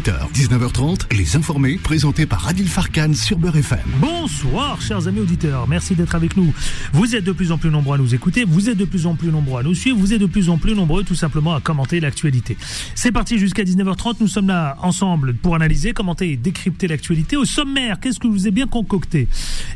18h, 19h30, les informés, présentés par Adil Farkan sur Beurre FM. Bonsoir, chers amis auditeurs. Merci d'être avec nous. Vous êtes de plus en plus nombreux à nous écouter, vous êtes de plus en plus nombreux à nous suivre, vous êtes de plus en plus nombreux tout simplement à commenter l'actualité. C'est parti jusqu'à 19h30. Nous sommes là ensemble pour analyser, commenter et décrypter l'actualité. Au sommaire, qu'est-ce que vous ai bien concocté?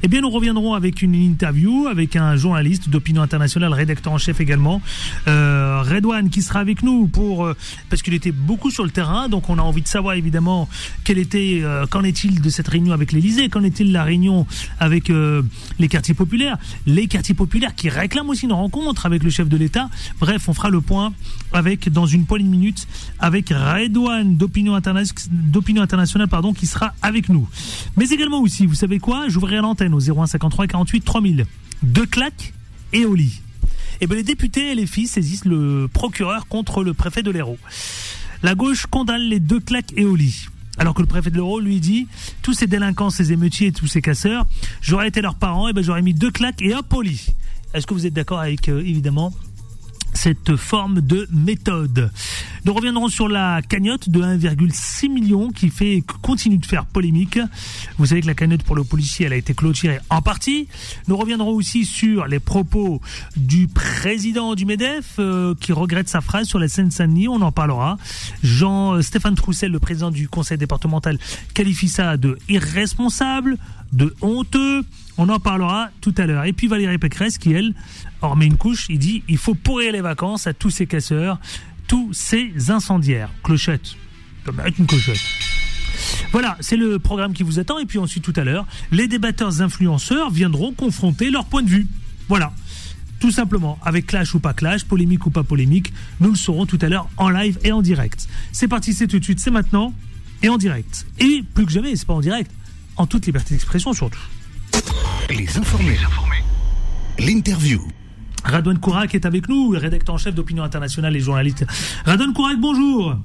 Eh bien, nous reviendrons avec une interview avec un journaliste d'opinion internationale, rédacteur en chef également, euh, Redouane, qui sera avec nous pour euh, parce qu'il était beaucoup sur le terrain, donc on a envie de savoir évidemment quel était, euh, qu'en est-il de cette réunion avec l'Elysée, qu'en est-il de la réunion avec euh, les quartiers populaires, les quartiers populaires qui réclament aussi une rencontre avec le chef de l'État. Bref, on fera le point avec dans une poignée de minutes avec Redouane d'opinion internationale, pardon, qui sera avec nous. Mais également aussi, vous savez quoi? J'ouvrirai l'antenne au 0153 48 3000. Deux claques et au lit. Et bien les députés et les filles saisissent le procureur contre le préfet de l'Hérault. La gauche condamne les deux claques et au lit. Alors que le préfet de l'Hérault lui dit tous ces délinquants, ces émeutiers, tous ces casseurs, j'aurais été leurs parents, et ben j'aurais mis deux claques et hop au lit. Est-ce que vous êtes d'accord avec euh, évidemment cette forme de méthode. Nous reviendrons sur la cagnotte de 1,6 million qui fait continue de faire polémique. Vous savez que la cagnotte pour le policier, elle a été clôturée en partie. Nous reviendrons aussi sur les propos du président du MEDEF euh, qui regrette sa phrase sur la Seine-Saint-Denis. On en parlera. Jean Stéphane Troussel, le président du conseil départemental, qualifie ça de irresponsable, de honteux. On en parlera tout à l'heure. Et puis Valérie Pécresse qui, elle, en remet une couche. Il dit il faut pourrir les vacances à tous ces casseurs, tous ces incendiaires. Clochette. Comme une clochette. Voilà, c'est le programme qui vous attend. Et puis ensuite, tout à l'heure, les débatteurs influenceurs viendront confronter leur point de vue. Voilà. Tout simplement, avec clash ou pas clash, polémique ou pas polémique, nous le saurons tout à l'heure en live et en direct. C'est parti, c'est tout de suite, c'est maintenant et en direct. Et plus que jamais, c'est pas en direct, en toute liberté d'expression surtout. Les informés. L'interview. Radouane Kourak est avec nous, rédacteur en chef d'Opinion Internationale et journaliste. Radouane Kourak, bonjour.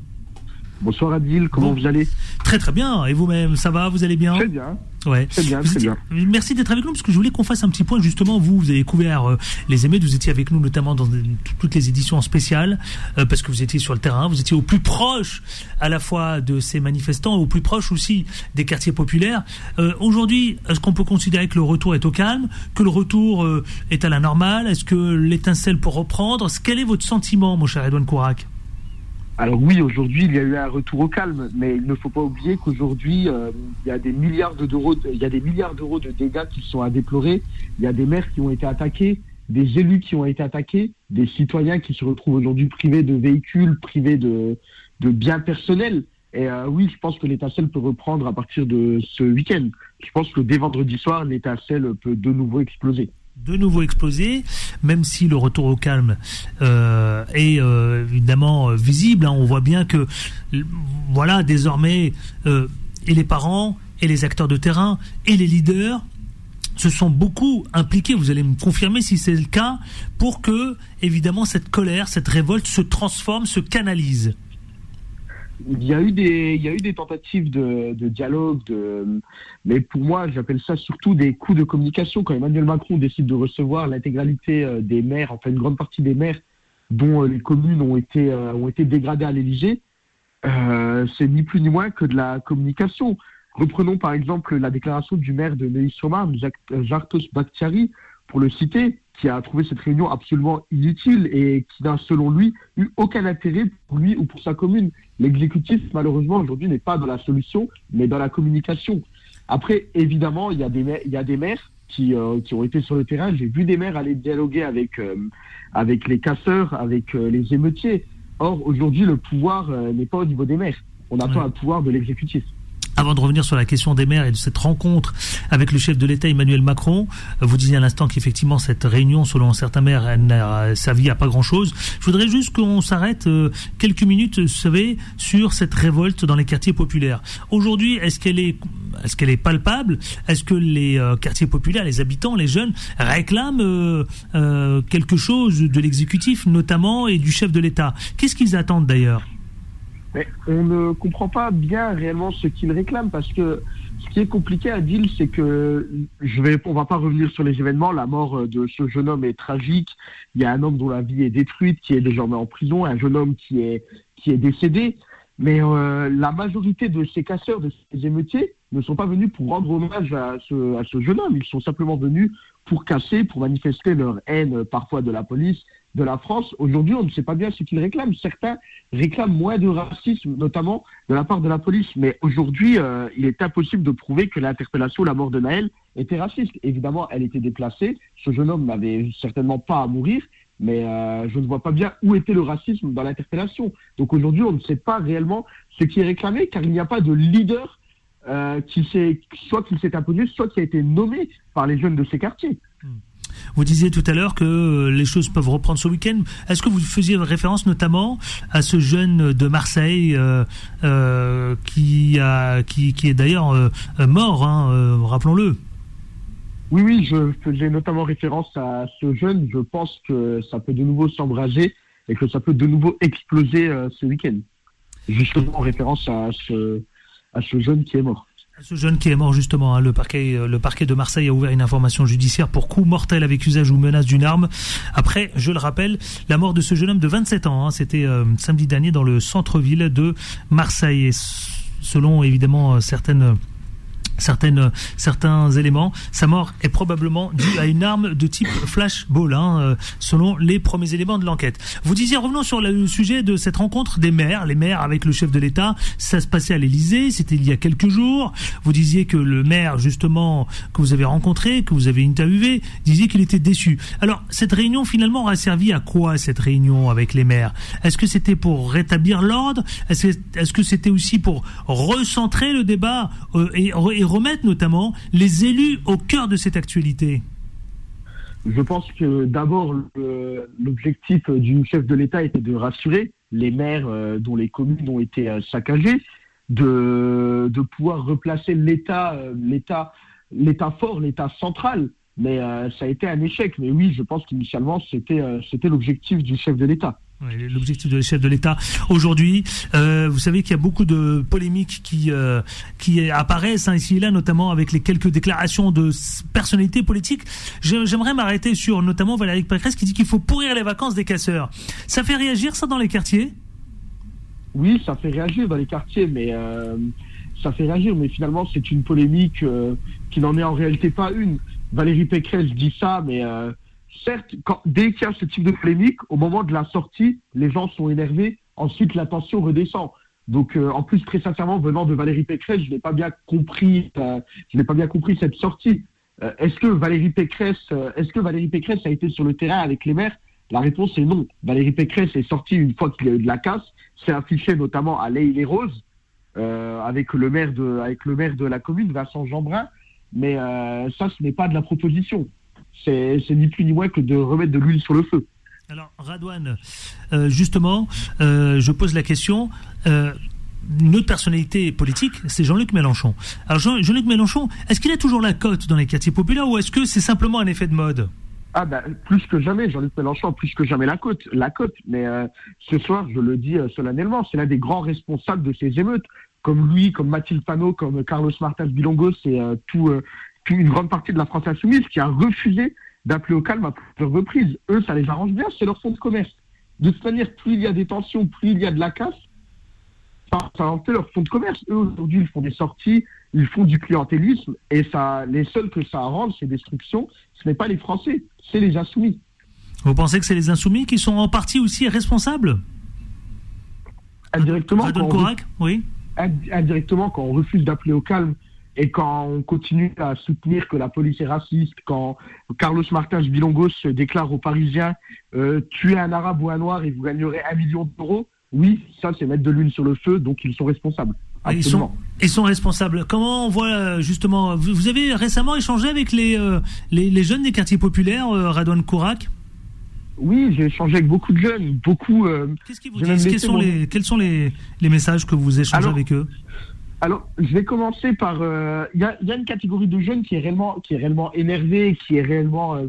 Bonsoir Adil, comment Bon. vous allez? Très très bien. Et vous-même, ça va? Vous allez bien? Très bien. Ouais. Très bien, très. Merci d'être avec nous parce que je voulais qu'on fasse un petit point justement. Vous, vous avez couvert euh, les émeutes, vous étiez avec nous notamment dans toutes les éditions spéciales euh, parce que vous étiez sur le terrain, vous étiez au plus proche à la fois de ces manifestants, au plus proche aussi des quartiers populaires. Euh, Aujourd'hui, est-ce qu'on peut considérer que le retour est au calme, que le retour euh, est à la normale? Est-ce que l'étincelle peut reprendre? Quel est votre sentiment, mon cher Edouard Kourak Alors oui, aujourd'hui, il y a eu un retour au calme, mais il ne faut pas oublier qu'aujourd'hui, euh, il y a des milliards de- d'euros, il y a des milliards d'euros de dégâts qui sont à déplorer. Il y a des maires qui ont été attaqués, des élus qui ont été attaqués, des citoyens qui se retrouvent aujourd'hui privés de véhicules, privés de, de biens personnels. Et euh, oui, je pense que l'étincelle peut reprendre à partir de ce week-end. Je pense que dès vendredi soir, l'étincelle peut de nouveau exploser. De nouveau explosé, même si le retour au calme euh, est euh, évidemment euh, visible. hein. on voit bien que, voilà, désormais, et les parents, et les acteurs de terrain, et les leaders se sont beaucoup impliqués, vous allez me confirmer si c'est le cas, pour que, évidemment, cette colère, cette révolte se transforme, se canalise. Il y a eu des, il y a eu des tentatives de, dialogue, mais pour moi, j'appelle ça surtout des coups de communication. Quand Emmanuel Macron décide de recevoir l'intégralité euh, des maires, enfin une grande partie des maires dont euh, les communes ont été, euh, ont été dégradées à l'Élysée, c'est ni plus ni moins que de la communication. Reprenons par exemple la déclaration du maire de Neuilly-sur-Marne, Jartos Bakhtiari, pour le citer, qui a trouvé cette réunion absolument inutile et qui n'a, selon lui, eu aucun intérêt pour lui ou pour sa commune. L'exécutif, malheureusement, aujourd'hui, n'est pas dans la solution, mais dans la communication. Après, évidemment, il y a des maires, il y a des maires qui, euh, qui ont été sur le terrain. J'ai vu des maires aller dialoguer avec, euh, avec les casseurs, avec euh, les émeutiers. Or, aujourd'hui, le pouvoir n'est pas au niveau des maires. On attend Ouais. un pouvoir de l'exécutif. Avant de revenir sur la question des maires et de cette rencontre avec le chef de l'État Emmanuel Macron, vous disiez à l'instant qu'effectivement cette réunion, selon certains maires, elle n'a servi à pas grand-chose. Je voudrais juste qu'on s'arrête euh, quelques minutes, vous savez, sur cette révolte dans les quartiers populaires. Aujourd'hui, est-ce qu'elle est, est-ce qu'elle est palpable? Est-ce que les euh, quartiers populaires, les habitants, les jeunes réclament euh, quelque chose de l'exécutif, notamment, et du chef de l'État? Qu'est-ce qu'ils attendent d'ailleurs? Mais on ne comprend pas bien réellement ce qu'ils réclament parce que ce qui est compliqué à dire, c'est que je vais, on va pas revenir sur les événements. La mort de ce jeune homme est tragique. Il y a un homme dont la vie est détruite, qui est désormais en prison, un jeune homme qui est qui est décédé. Mais euh, la majorité de ces casseurs, de ces émeutiers, ne sont pas venus pour rendre hommage à ce, à ce jeune homme. Ils sont simplement venus pour casser, pour manifester leur haine euh, parfois de la police, de la France. Aujourd'hui, on ne sait pas bien ce qu'ils réclament. Certains réclament moins de racisme, notamment de la part de la police. Mais aujourd'hui, euh, il est impossible de prouver que l'interpellation, la mort de Naël, était raciste. Évidemment, elle était déplacée. Ce jeune homme n'avait certainement pas à mourir mais euh, je ne vois pas bien où était le racisme dans l'interpellation. Donc aujourd'hui, on ne sait pas réellement ce qui est réclamé, car il n'y a pas de leader euh, qui s'est, soit qui s'est imposé, soit qui a été nommé par les jeunes de ces quartiers. Vous disiez tout à l'heure que euh, les choses peuvent reprendre ce week-end. Est-ce que vous faisiez référence notamment à ce jeune de Marseille euh, euh, qui, a, qui, est d'ailleurs mort, hein, rappelons-le? Oui, oui, je faisais notamment référence à ce jeune. Je pense que ça peut de nouveau s'embraser et que ça peut de nouveau exploser ce week-end. Justement en référence à ce, à ce jeune qui est mort. Ce jeune qui est mort justement, hein, le parquet, euh, le parquet de Marseille a ouvert une information judiciaire pour coup mortel avec usage ou menace d'une arme. Après, je le rappelle, la mort de ce jeune homme de 27 ans, hein, c'était euh, samedi dernier dans le centre-ville de Marseille. Et selon évidemment certaines certaines, certains éléments. Sa mort est probablement due à une arme de type flashball, hein, euh, selon les premiers éléments de l'enquête. Vous disiez, revenons sur le sujet de cette rencontre des maires, les maires avec le chef de l'État. Ça se passait à l'Élysée, c'était il y a quelques jours. Vous disiez que le maire, justement, que vous avez rencontré, que vous avez interviewé, disait qu'il était déçu. Alors, cette réunion, finalement, a servi à quoi, cette réunion avec les maires? Est-ce que c'était pour rétablir l'ordre? Est-ce que c'était aussi pour recentrer le débat euh, et, remettre notamment les élus au cœur de cette actualité Je pense que d'abord, l'objectif du chef de l'État était de rassurer les maires euh, dont les communes ont été euh, saccagées, de, de pouvoir replacer l'État, euh, l'État, l'État fort, l'État central. Mais ça a été un échec. Mais oui, je pense qu'initialement, c'était, c'était l'objectif du chef de l'État. L'objectif de chef de l'État aujourd'hui, euh, vous savez qu'il y a beaucoup de polémiques qui euh, qui apparaissent hein, ici et là, notamment avec les quelques déclarations de personnalités politiques. J'aimerais m'arrêter sur notamment Valérie Pécresse qui dit qu'il faut pourrir les vacances des casseurs. Ça fait réagir ça dans les quartiers? Oui, ça fait réagir dans les quartiers, mais euh, ça fait réagir, mais finalement c'est une polémique qui n'en est en réalité pas une. Valérie Pécresse dit ça, mais certes, dès qu'il y a ce type de polémique, au moment de la sortie, les gens sont énervés. Ensuite, la tension redescend. Donc, euh, en plus, très sincèrement, venant de Valérie Pécresse, je n'ai pas bien compris, euh, je n'ai pas bien compris cette sortie. Euh, est-ce que Valérie Pécresse, est-ce que Valérie Pécresse a été sur le terrain avec les maires? La réponse est non. Valérie Pécresse est sortie une fois qu'il y a eu de la casse, s'est affichée notamment à l'Aïe les Roses avec le maire de, avec le maire de la commune, Vincent Jeanbrun. Mais ça, ce n'est pas de la proposition c'est ni plus ni moins que de remettre de l'huile sur le feu. Alors, Radouane, euh, justement, euh, je pose la question. Euh, une autre personnalité politique, c'est Jean-Luc Mélenchon. Alors, Jean-Luc Mélenchon, est-ce qu'il a toujours la cote dans les quartiers populaires ou est-ce que c'est simplement un effet de mode? Ah ben, plus que jamais, Jean-Luc Mélenchon, plus que jamais la cote, la cote. Mais ce soir, je le dis solennellement, c'est l'un des grands responsables de ces émeutes, comme lui, comme Mathilde Panot, comme Carlos Martins Bilongo, c'est tout, une grande partie de la France insoumise qui a refusé d'appeler au calme à plusieurs reprises. Eux, ça les arrange bien, c'est leur fonds de commerce. De toute manière, plus il y a des tensions, plus il y a de la casse, ça a leur fonds de commerce. Eux, aujourd'hui, ils font des sorties, ils font du clientélisme, et ça, les seuls que ça arrange, ces destructions, ce n'est pas les Français, c'est les insoumis. Vous pensez que c'est les insoumis qui sont en partie aussi responsables? Indirectement. oui. Indirectement, quand on refuse d'appeler au calme et quand on continue à soutenir que la police est raciste, quand Carlos Martins Bilongos déclare aux Parisiens euh, tuez un arabe ou un noir et vous gagnerez un million d'euros, oui, ça c'est mettre de l'huile sur le feu, donc ils sont responsables. Ils sont, ils sont responsables. Comment on voit euh, justement Vous avez récemment échangé avec les, euh, les, jeunes des quartiers populaires, euh, Radouane Kourak? Oui, j'ai échangé avec beaucoup de jeunes, beaucoup. Qu'est-ce qu'ils vous disent? Quels sont, les, quels sont les, les messages que vous échangez avec eux? Alors, je vais commencer par. Euh, il y, a, y, a, une catégorie de jeunes qui est réellement, qui est réellement énervée, qui est réellement, euh,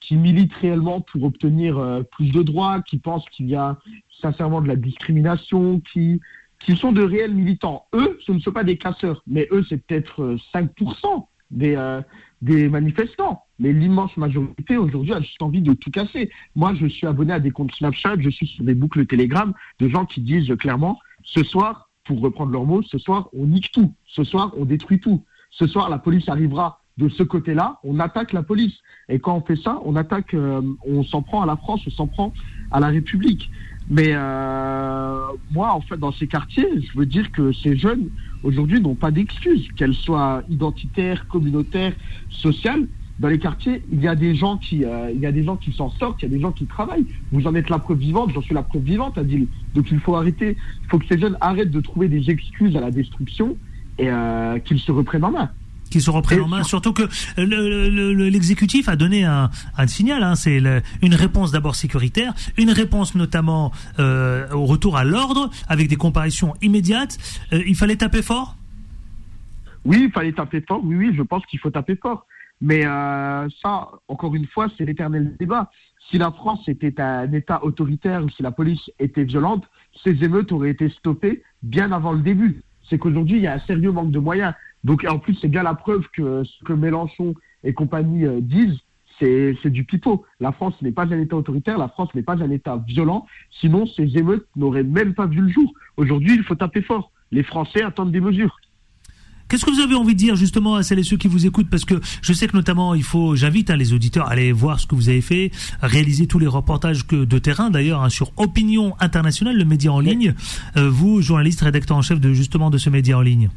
qui milite réellement pour obtenir euh, plus de droits, qui pense qu'il y a sincèrement de la discrimination, qui, qui sont de réels militants. Eux, ce ne sont pas des casseurs, mais eux, c'est peut-être 5% des, des manifestants. Mais l'immense majorité aujourd'hui a juste envie de tout casser. Moi, je suis abonné à des comptes Snapchat, je suis sur des boucles Telegram de gens qui disent clairement ce soir, pour reprendre leurs mots, ce soir, on nique tout. Ce soir, on détruit tout. Ce soir, la police arrivera de ce côté-là, on attaque la police. Et quand on fait ça, on attaque, euh, on s'en prend à la France, on s'en prend à la République. Mais euh, moi, en fait, dans ces quartiers, je veux dire que ces jeunes, aujourd'hui, n'ont pas d'excuses, qu'elles soient identitaires, communautaires, sociales. Dans les quartiers, il y a des gens qui, euh, il y a des gens qui s'en sortent, il y a des gens qui travaillent. Vous en êtes la preuve vivante, j'en suis la preuve vivante, Adil. Donc il faut arrêter, il faut que ces jeunes arrêtent de trouver des excuses à la destruction et qu'ils se reprennent en main qui se reprennent en main. Surtout que l'exécutif a donné un, signal. Hein, c'est une réponse d'abord sécuritaire, une réponse notamment euh, au retour à l'ordre, avec des comparaisons immédiates. Euh, il fallait taper fort? Oui, il fallait taper fort. Oui, oui, je pense qu'il faut taper fort. Mais euh, ça, encore une fois, c'est l'éternel débat. Si la France était un État autoritaire ou si la police était violente, ces émeutes auraient été stoppées bien avant le début. C'est qu'aujourd'hui, il y a un sérieux manque de moyens. Donc en plus, c'est bien la preuve que ce que Mélenchon et compagnie euh, disent, c'est, du pipeau. La France n'est pas un État autoritaire, la France n'est pas un État violent, sinon ces émeutes n'auraient même pas vu le jour. Aujourd'hui, il faut taper fort. Les Français attendent des mesures. Qu'est-ce que vous avez envie de dire justement à celles et ceux qui vous écoutent? Parce que je sais que notamment, il faut, j'invite hein, les auditeurs à aller voir ce que vous avez fait, réaliser tous les reportages que, de terrain d'ailleurs hein, sur Opinion Internationale, le média en ligne. Euh, vous, journaliste, rédacteur en chef de justement de ce média en ligne.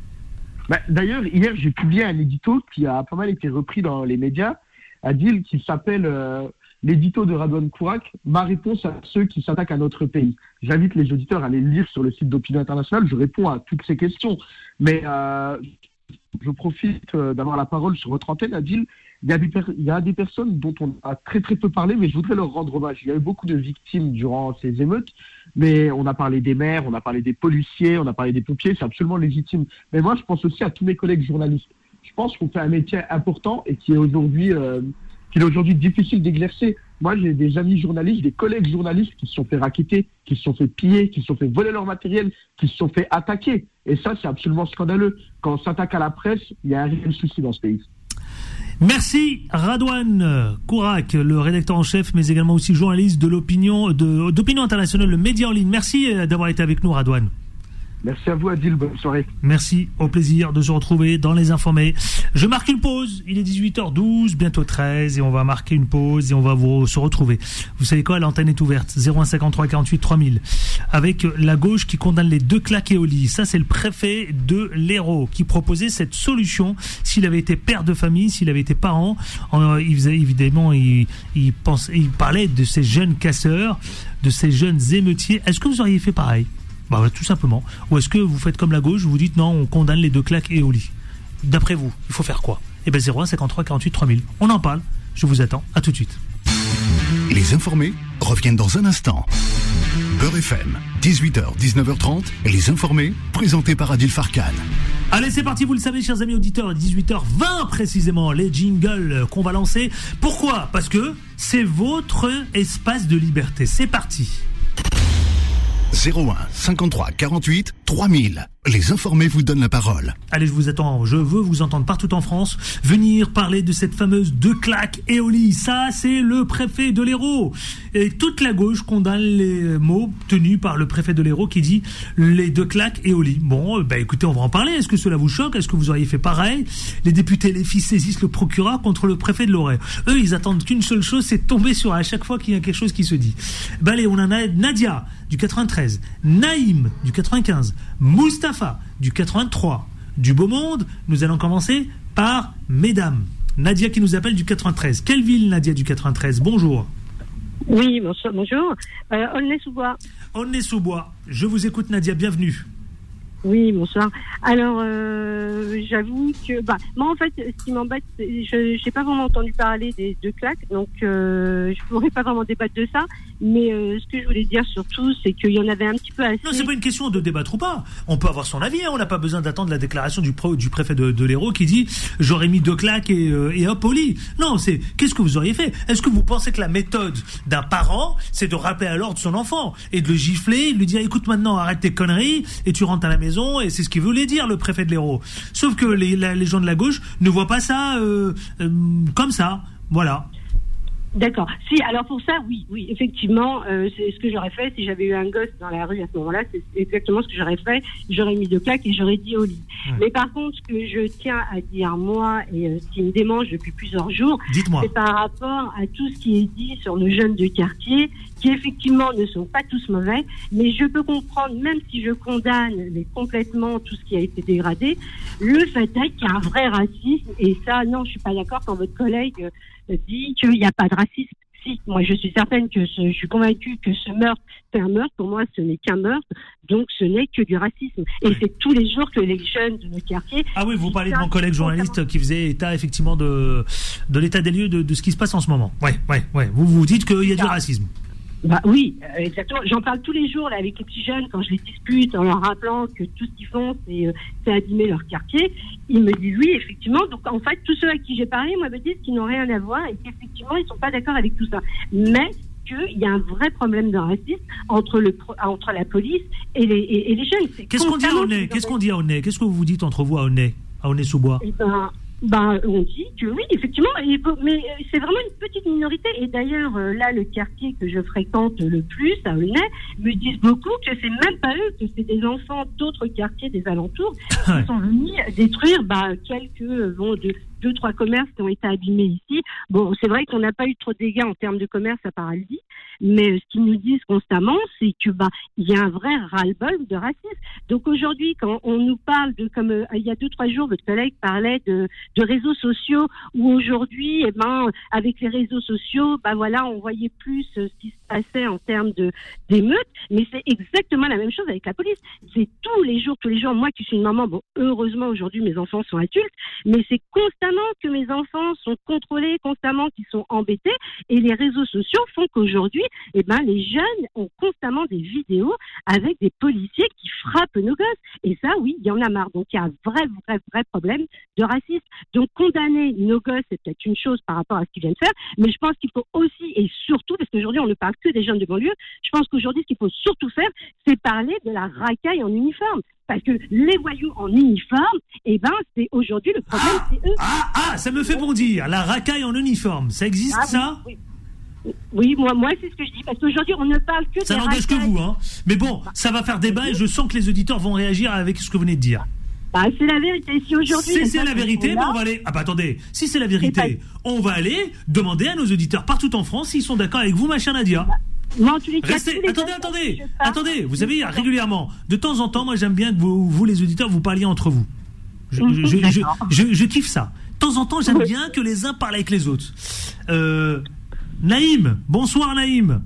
Bah, d'ailleurs, hier, j'ai publié un édito qui a pas mal été repris dans les médias, à qui s'appelle euh, l'édito de Radouane Kourak, ma réponse à ceux qui s'attaquent à notre pays. J'invite les auditeurs à aller lire sur le site d'Opinion Internationale, je réponds à toutes ces questions. Mais euh, je profite euh, d'avoir la parole sur votre antenne, Adil. Il y, a des personnes dont on a très très peu parlé, mais je voudrais leur rendre hommage. Il y a eu beaucoup de victimes durant ces émeutes, mais on a parlé des maires, on a parlé des policiers, on a parlé des pompiers, c'est absolument légitime. Mais moi, je pense aussi à tous mes collègues journalistes. Je pense qu'on fait un métier important et qui est aujourd'hui euh, qui est aujourd'hui difficile d'exercer. Moi, j'ai des amis journalistes, des collègues journalistes qui se sont fait raqueter, qui se sont fait piller, qui se sont fait voler leur matériel, qui se sont fait attaquer. Et ça, c'est absolument scandaleux. Quand on s'attaque à la presse, il y a un réel souci dans ce pays. Merci Radouane Kourak, le rédacteur en chef, mais également aussi journaliste de l'opinion d'opinion internationale, le média en ligne. Merci euh, d'avoir été avec nous, Radouane. Merci à vous, Adil. Bonne soirée. Merci. Au plaisir de se retrouver dans Les Informés. Je marque une pause. Il est 18h12, bientôt 13, et on va marquer une pause et on va vous se retrouver. Vous savez quoi? L'antenne est ouverte. 0153 48 3000. Avec la gauche qui condamne les deux claqués au lit. Ça, c'est le préfet de l'Hérault qui proposait cette solution s'il avait été père de famille, s'il avait été parent. Euh, évidemment, il, il, il parlait de ces jeunes casseurs, de ces jeunes émeutiers. Est-ce que vous auriez fait pareil? Bah, tout simplement. Ou est-ce que vous faites comme la gauche, vous dites non, on condamne les deux claques et au lit D'après vous, il faut faire quoi? Eh bien 01 53 48 3000. On en parle. Je vous attends. À tout de suite. Les informés reviennent dans un instant. Beurre FM, 18h, 19h30, et les informés, présentés par Adil Farkan. Allez, c'est parti, vous le savez, chers amis auditeurs, 18h20 précisément, les jingles qu'on va lancer. Pourquoi? Parce que c'est votre espace de liberté. C'est parti. 01 53 48 3000. Les informés vous donnent la parole. Allez, je vous attends. Je veux vous entendre partout en France venir parler de cette fameuse deux claques lit. Ça, c'est le préfet de l'Hérault. Et toute la gauche condamne les mots tenus par le préfet de l'Hérault qui dit les deux claques lit. Bon, bah écoutez, on va en parler. Est-ce que cela vous choque? Est-ce que vous auriez fait pareil? Les députés, les fils saisissent le procureur contre le préfet de l'Orée. Eux, ils attendent qu'une seule chose, c'est tomber sur à chaque fois qu'il y a quelque chose qui se dit. Bah allez, on en a Nadia du 93, Naïm du 95, Mustapha du 83, du Beau Monde. Nous allons commencer par Mesdames. Nadia qui nous appelle du 93. Quelle ville, Nadia du 93 Bonjour. Oui, bonjour. Euh, Aulnay-sous-Bois. Aulnay-sous-Bois. Je vous écoute, Nadia. Bienvenue. Oui, bonsoir. Alors, euh, j'avoue que, bah, moi en fait, ce qui m'embête, je n'ai pas vraiment entendu parler des deux claques, donc euh, je pourrais pas vraiment débattre de ça. Mais euh, ce que je voulais dire surtout, c'est qu'il y en avait un petit peu assez. Non, c'est pas une question de débattre ou pas. On peut avoir son avis. Hein. On n'a pas besoin d'attendre la déclaration du, du préfet de, de l'Hérault qui dit j'aurais mis deux claques et, et hop au lit. Non, c'est qu'est-ce que vous auriez fait? Est-ce que vous pensez que la méthode d'un parent, c'est de rappeler à l'ordre son enfant et de le gifler, de lui dire écoute maintenant arrête tes conneries et tu rentres à la maison et c'est ce qu'il voulait dire le préfet de l'Hérault. Sauf que les, les gens de la gauche ne voient pas ça euh, comme ça. Voilà. D'accord. Si, alors pour ça, oui, oui, effectivement, euh, c'est ce que j'aurais fait si j'avais eu un gosse dans la rue à ce moment-là. C'est exactement ce que j'aurais fait. J'aurais mis deux claques et j'aurais dit au lit. Mais par contre, ce que je tiens à dire moi et euh, ce qui me démange depuis plusieurs jours, c'est par rapport à tout ce qui est dit sur nos jeunes de quartier, qui effectivement ne sont pas tous mauvais, mais je peux comprendre, même si je condamne mais complètement tout ce qui a été dégradé, le fait est qu'il y a un vrai racisme. Et ça, non, je suis pas d'accord quand votre collègue dit qu'il n'y a pas de racisme. Si, moi je suis certaine que je suis convaincue que ce meurtre, c'est un meurtre. Pour moi, ce n'est qu'un meurtre, donc ce n'est que du racisme. Et c'est tous les jours que les jeunes de nos quartiers. Ah oui, vous parlez de mon collègue journaliste qui faisait état effectivement de, de l'état des lieux de, de, ce qui se passe en ce moment. Ouais, ouais, ouais. Vous vous dites qu'il y a du racisme. Bah oui, euh, exactement. J'en parle tous les jours là avec les petits jeunes quand je les dispute en leur rappelant que tout ce qu'ils font c'est euh, abîmer leur quartier. Ils me disent oui, effectivement. Donc en fait, tous ceux à qui j'ai parlé, moi me disent qu'ils n'ont rien à voir et qu'effectivement ils sont pas d'accord avec tout ça. Mais qu'il y a un vrai problème de racisme entre le entre la police et les et, les jeunes. Qu'est-ce qu'on dit à Aulnay Qu'est-ce qu'on dit à Aulnay Qu'est-ce que vous vous dites entre vous à Aulnay à Aulnay-sous-Bois eh ben, ben, on dit que oui, effectivement, mais euh, c'est vraiment une petite minorité. Et d'ailleurs, euh, là, le quartier que je fréquente le plus, à Aulnay, me disent beaucoup que c'est même pas eux, que c'est des enfants d'autres quartiers des alentours qui sont venus détruire bah, quelques bon, de, deux, trois commerces qui ont été abîmés ici. Bon, c'est vrai qu'on n'a pas eu trop de dégâts en termes de commerce à Paraldi, mais ce qu'ils nous disent constamment, c'est que bah il y a un vrai ras-le-bol de racisme. Donc aujourd'hui, quand on nous parle de comme euh, il y a deux, trois jours, votre collègue parlait de, de réseaux sociaux, où aujourd'hui, eh ben, avec les réseaux sociaux, bah voilà, on voyait plus euh, ce qui se passait en termes de d'émeutes, mais c'est exactement la même chose avec la police. C'est tous les jours, tous les jours. Moi qui suis une maman, bon, heureusement aujourd'hui mes enfants sont adultes, mais c'est constamment que mes enfants sont contrôlés constamment, qu'ils sont embêtés. Et les réseaux sociaux font qu'aujourd'hui, eh ben, les jeunes ont constamment des vidéos avec des policiers qui frappent nos gosses. Et ça, oui, il y en a marre. Donc, il y a un vrai, vrai, vrai problème de racisme. Donc, condamner nos gosses, c'est peut-être une chose par rapport à ce qu'ils viennent faire. Mais je pense qu'il faut aussi et surtout, parce qu'aujourd'hui, on ne parle que des jeunes de banlieue, je pense qu'aujourd'hui, ce qu'il faut surtout faire, c'est parler de la racaille en uniforme parce que les voyous en uniforme, eh ben, c'est aujourd'hui le problème, ah, c'est eux. Ah, ah, ça me fait bondir. La racaille en uniforme, ça existe ah ça? oui. moi, moi c'est ce que je dis, parce qu'aujourd'hui, on ne parle que Ça n'engage que vous, hein. Mais bon, ça va faire débat et je sens que les auditeurs vont réagir avec ce que vous venez de dire. Bah, c'est la vérité. Si aujourd'hui. Si c'est la vérité, on va aller. Ah, bah attendez. Si c'est la vérité, on va aller demander à nos auditeurs partout en France s'ils sont d'accord avec vous, ma chère Nadia. Bah, Restez, attendez, attendez, attendez. Vous savez, régulièrement, de temps en temps, moi j'aime bien que vous, vous, les auditeurs, vous parliez entre vous. Je, je, kiffe ça. De temps en temps, j'aime bien que les uns parlent avec les autres. Euh, Naïm, bonsoir Naïm.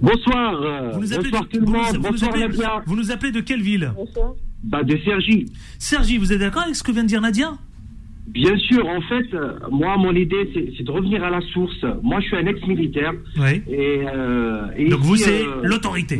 Bonsoir. Vous nous appelez bonsoir de, Vous nous appelez de quelle ville Bonsoir. Bah de Sergi. Sergi, vous êtes d'accord avec ce que vient de dire Nadia? Bien sûr, en fait, euh, moi, mon idée, c'est de revenir à la source. Moi, je suis un ex-militaire. Oui. Et, euh, Donc vous, c'est euh, l'autorité.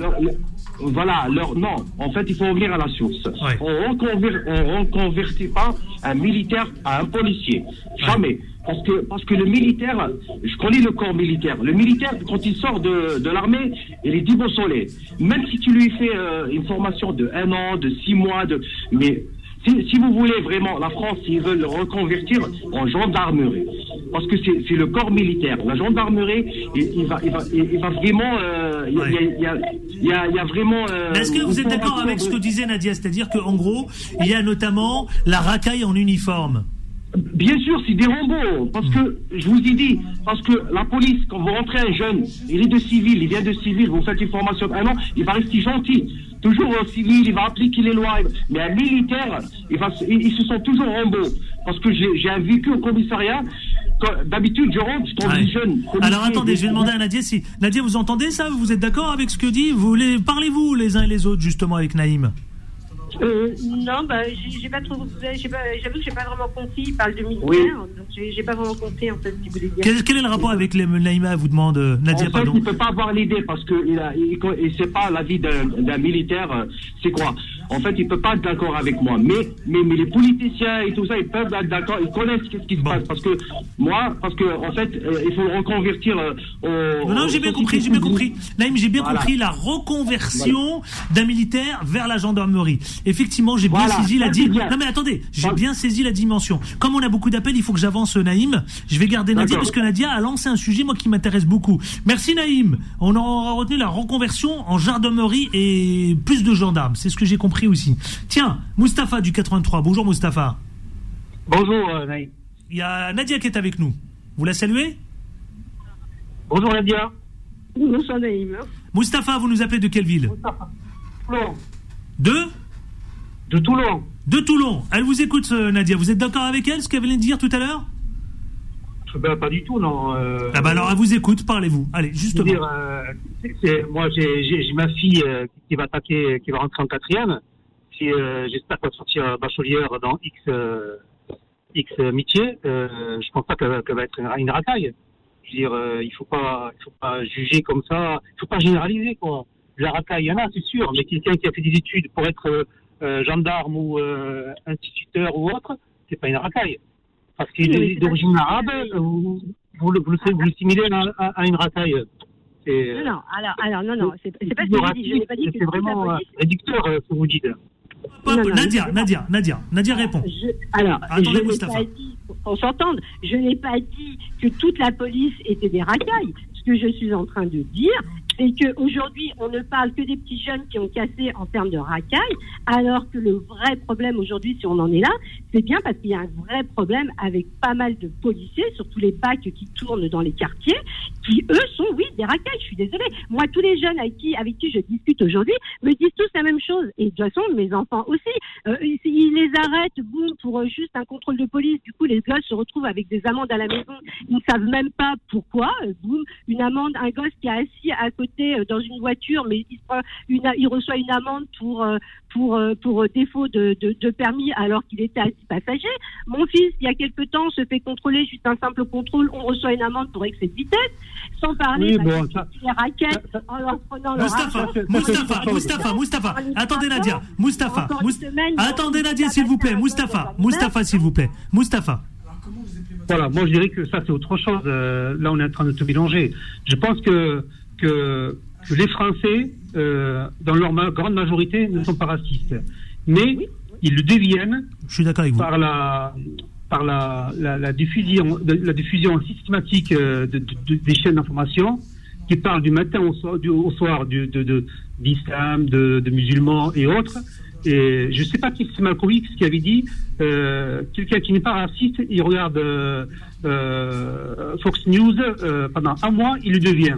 Voilà, leur, non, en fait, il faut revenir à la source. On ne reconvertit pas un militaire à un policier. Jamais. Parce que, parce que le militaire, je connais le corps militaire. Le militaire, quand il sort de, de l'armée, il est dit au soleil. Même si tu lui fais une formation de un an, de six mois, de, mais si, vous voulez vraiment, la France, ils veulent le reconvertir en gendarmerie, parce que c'est le corps militaire. La gendarmerie, il, va, il, va, il va vraiment... il, y a, il, y a, vraiment... Est-ce que vous êtes d'accord avec ce que disait Nadia? C'est-à-dire qu'en gros, il y a notamment la racaille en uniforme Bien sûr, c'est des robots. Parce que, je vous ai dit, parce que la police, quand vous rentrez un jeune, il est de civil, il vient de civil, vous faites une formation d'un an, il va rester gentil. Toujours au civil, il va appliquer les lois. Mais un militaire, il va, ils, se sont toujours robots. Parce que j'ai un vécu au commissariat. D'habitude, je rentre, je tombe jeune. Alors attendez, je vais demander à Nadia si. Nadia, vous entendez ça? Vous êtes d'accord avec ce que dit? Vous les... Parlez-vous les uns et les autres, justement, avec Naïm euh, non, bah, j'ai pas trop. J'avoue que j'ai pas vraiment compris. Il parle de militaire, donc j'ai pas vraiment compris en fait ce qu'il voulait dire. Quel, quel, est le rapport avec les Naïma Vous demande euh, Nadia, en fait, Il peut pas avoir l'idée parce que il, il, il sait pas la vie d'un militaire. Euh, c'est quoi? En fait, il peut pas être d'accord avec moi. Mais, mais, mais les politiciens et tout ça, ils peuvent être d'accord, ils connaissent ce qui se passe. Parce que moi, parce que, en fait, euh, il faut reconvertir euh, au. Non, non j'ai bien compris, j'ai bien compris. Naïm, j'ai bien compris la reconversion d'un militaire vers la gendarmerie. Effectivement, j'ai bien saisi la dimension. Non, mais attendez, j'ai bien saisi la dimension. Comme on a beaucoup d'appels, il faut que j'avance, Naïm. Je vais garder Nadia, parce que Nadia a lancé un sujet, moi, qui m'intéresse beaucoup. Merci, Naïm. On aura retenu la reconversion en gendarmerie et plus de gendarmes. C'est ce que j'ai compris aussi. Tiens, Mustapha du 83. Bonjour, Mustapha. Bonjour, euh, Naïm. Il y a Nadia qui est avec nous. Vous la saluez? Bonjour, Nadia. Bonjour, Naïm. Mustapha, vous nous appelez de quelle ville? Toulon. De? De Toulon. De Toulon. Elle vous écoute, euh, Nadia. Vous êtes d'accord avec elle, ce qu'elle venait de dire tout à l'heure? Ben, pas du tout, non. Euh, ah ben alors, elle vous écoute, parlez-vous. Allez, justement. Dire, euh, moi, j'ai ma fille qui va attaquer, qui va rentrer en quatrième. J'espère qu'elle va sortir bachelière dans X, X métier. je pense pas qu'elle va être une, racaille. Je veux dire, il faut pas, il faut pas juger comme ça. Il faut pas généraliser, quoi. La racaille, il y en a, c'est sûr, mais quelqu'un qui a fait des études pour être euh, gendarme ou euh, instituteur ou autre, c'est pas une racaille. Parce qu'il est d'origine arabe, vous, vous, le, vous, le similez à, une racaille. Non, non, alors, alors, non, non, c'est pas ce que je dis. Je n'ai pas dit que c'est vraiment euh, réducteur ce que vous dites. Nadia, Nadia, Nadia, Nadia répond. alors, Attendez, je n'ai pas dit, pour s'entendre, je n'ai pas dit que toute la police était des racailles. Ce que je suis en train de dire, c'est qu'aujourd'hui, on ne parle que des petits jeunes qui ont cassé en termes de racailles, alors que le vrai problème aujourd'hui, si on en est là, c'est bien parce qu'il y a un vrai problème avec pas mal de policiers, surtout les bacs qui tournent dans les quartiers, qui eux sont, oui, des racailles. Je suis désolée. Moi, tous les jeunes avec qui, avec qui je discute aujourd'hui me disent tous la même chose. Et de toute façon, mes enfants aussi. Euh, ils les arrêtent, boum, pour euh, juste un contrôle de police. Du coup, les gosses se retrouvent avec des amendes à la maison. Ils ne savent même pas pourquoi. Euh, boum, une amende, un gosse qui est assis à côté dans une voiture, mais il, une, il reçoit une amende pour pour pour défaut de, de, de permis alors qu'il était assis passager. Mon fils, il y a quelque temps, se fait contrôler juste un simple contrôle. On reçoit une amende pour excès de vitesse sans parler oui, bon, ça, les raquettes ça, en leur prenant leur Moustapha, Moustapha, Moustapha, Moustapha, attendez Nadia, Moustapha, attendez Nadia s'il vous plaît, Moustapha, Moustapha s'il vous plaît, Moustapha. Voilà, moi je dirais que ça c'est autre chose. Euh, là on est en train de tout mélanger. Je pense que que, que les Français, euh, dans leur ma grande majorité, ne sont pas racistes, mais ils le deviennent. Je suis d'accord avec vous. Par la par la, la, diffusion, la diffusion systématique euh, de, des chaînes d'information qui parlent du matin au soir, du, au soir du, de, d'islam, de, de, musulmans et autres. Et je ne sais pas qui c'est Malcolm X qui avait dit euh, quelqu'un qui n'est pas raciste, il regarde euh, euh Fox News euh, pendant un mois, il le devient.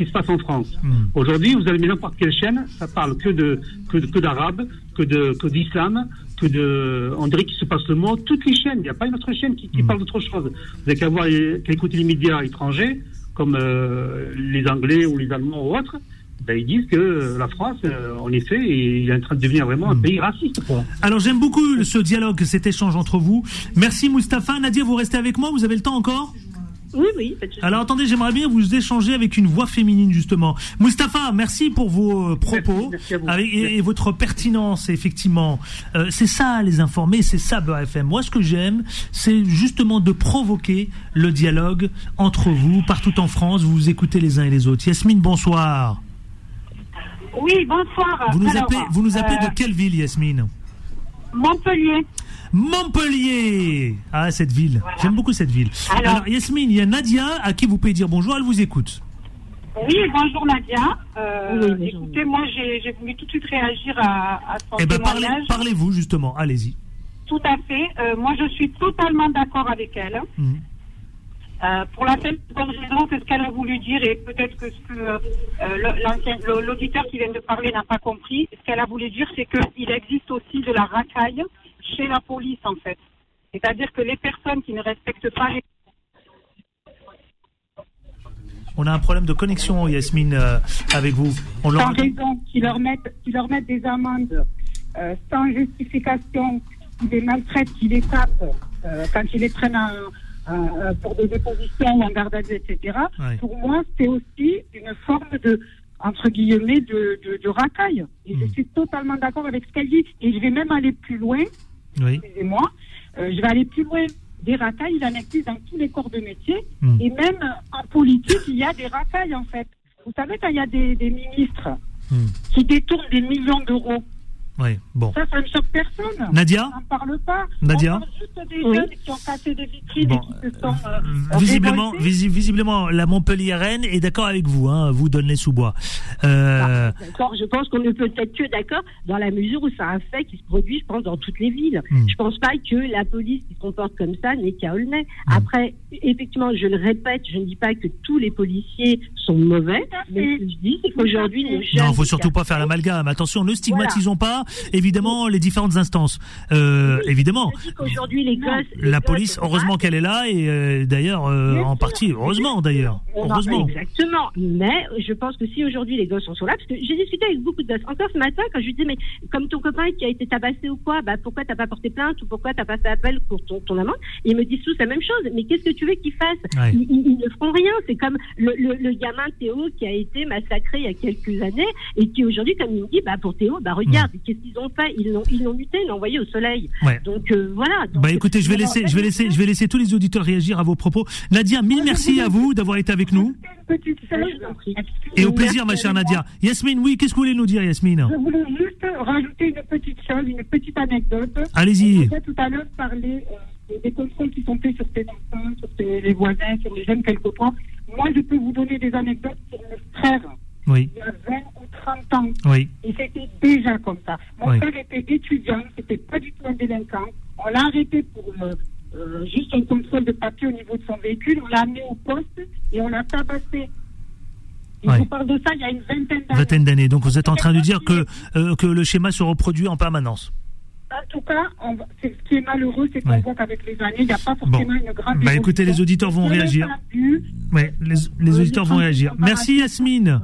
Qui se passe en France. Hmm. Aujourd'hui, vous allez n'importe quelle chaîne, ça parle que de que, que d'arabe, que de que d'islam, que de, on dirait qu'il se passe le mot, toutes les chaînes, il n'y a pas une autre chaîne qui, qui mm. parle d'autre chose. Vous n'avez qu'à voir, qu'à écouter les médias étrangers, comme euh, les Anglais ou les Allemands ou autres, ben, ils disent que la France, euh, en effet, est en train de devenir vraiment un mm. pays raciste. Quoi. Alors j'aime beaucoup ce dialogue, cet échange entre vous. Merci Mustapha. Nadia, vous restez avec moi Vous avez le temps encore? Oui, oui. Alors attendez, j'aimerais bien vous échanger avec une voix féminine justement. Mustapha, merci pour vos euh, propos et, votre pertinence. Effectivement, euh, c'est ça les informer, c'est ça Beurre FM. Moi, ce que j'aime, c'est justement de provoquer le dialogue entre vous partout en France. Vous vous écoutez les uns et les autres. Yasmine, bonsoir. Oui, bonsoir. Vous nous appelez, vous nous appelez de euh, quelle ville, Yasmine? Montpellier. Montpellier Ah, cette ville. J'aime beaucoup cette ville. Alors, Yasmine, il y a Nadia à qui vous pouvez dire bonjour, elle vous écoute. Oui, bonjour Nadia. Euh, écoutez, moi j'ai voulu tout de suite réagir à, à son eh ben, Parlez, vous justement, allez-y. Tout à fait. Euh, moi je suis totalement d'accord avec elle. Mhm. Euh, pour la bonne raison que ce qu'elle a voulu dire, et peut-être que ce que l'auditeur qui vient de parler n'a pas compris, ce qu'elle a voulu dire, c'est qu'il existe aussi de la racaille chez la police, en fait. C'est-à-dire que les personnes qui ne respectent pas les... On a un problème de connexion, Yasmine, euh, avec vous. On sans raison, qui leur mettent, qui leur mettent des amendes euh, sans justification, qui les maltraitent, qui les tapent euh, quand ils les prennent pour des dépositions ou en garde à vue, etc. Pour moi, c'est aussi une forme de entre guillemets, de, de, racaille. Et je hmm. suis totalement d'accord avec ce qu'elle dit. Et je vais même aller plus loin. Oui. Excusez-moi. Euh, je vais aller plus loin. Des racailles, il en existe dans tous les corps de métier. Hmm. Et même en politique, il y a des racailles, en fait. Vous savez, quand il y a des, ministres hmm. qui détournent des millions d'euros, oui, bon. Ça, ça ne choque personne. Nadia On n'en parle pas. Nadia On parle juste des jeunes qui ont cassé des vitrines et qui se sont. Euh, visiblement, visiblement, la Montpellier-Rennes est d'accord avec vous, hein, vous donnez sous bois. Euh... Ah, d'accord, je pense qu'on ne peut être que d'accord dans la mesure où c'est un fait qui se produit, je pense, dans toutes les villes. Hmm. Je ne pense pas que la police qui se comporte comme ça n'est qu'à Aulnay. Hmm. Après, effectivement, je le répète, je ne dis pas que tous les policiers sont mauvais, mais ce que je dis, c'est qu'aujourd'hui, Non, il ne faut surtout pas faire l'amalgame. Attention, ne stigmatisons pas évidemment les différentes instances. Euh, évidemment. Aujourd'hui, les gosses, la police, heureusement qu'elle est là et euh, d'ailleurs euh, en partie, heureusement d'ailleurs, heureusement. Exactement. Mais je pense que si aujourd'hui les gosses sont là, parce que j'ai discuté avec beaucoup de gosses encore ce matin quand je lui disais mais comme ton copain qui a été tabassé ou quoi, bah pourquoi t'as pas porté plainte ou pourquoi t'as pas fait appel pour ton, ton amende? Ils me disent tous la même chose. Mais qu'est-ce que tu veux qu'ils fassent ils, ne feront rien. C'est comme le, le, gamin Théo qui a été massacré il y a quelques années et qui aujourd'hui, comme il me dit, bah pour Théo, bah regarde, qu'est-ce qu'ils ont fait Ils l'ont ils l'ont muté, ils l'ont envoyé au soleil. Donc euh, voilà. bah écoutez, je vais laisser, je vais laisser, je vais laisser tous les auditeurs réagir à vos propos. Nadia, mille merci à vous d'avoir été avec nous. Et au plaisir, ma chère Nadia. Yasmine, oui, qu'est-ce que vous voulez nous dire, Yasmine? Je voulais juste rajouter une petite chose, une petite anecdote. Allez-y. Vous tout à l'heure parler euh, des contrôles qui sont faits sur tes enfants, sur tes, les voisins, sur les jeunes quelquefois. Moi, je peux vous donner des anecdotes sur mes frères. Oui. Il y a 20 ou 30 ans. Oui. Et c'était déjà comme ça. Mon frère était étudiant, c'était pas du tout un délinquant. On l'a arrêté pour euh, euh, juste un contrôle de papier au niveau de son véhicule. On l'a amené au poste et on l'a tabassé. Je vous parle de ça il y a une vingtaine d'années. Vingtaine d'années. Donc vous êtes en train de dire que, euh, que le schéma se reproduit en permanence. En tout cas, ce qui est malheureux, c'est qu'on voit qu'avec les années, il n'y a pas forcément une grande. Bah écoutez, les auditeurs vont réagir. Ouais, les, les auditeurs vont réagir. Merci Yasmine.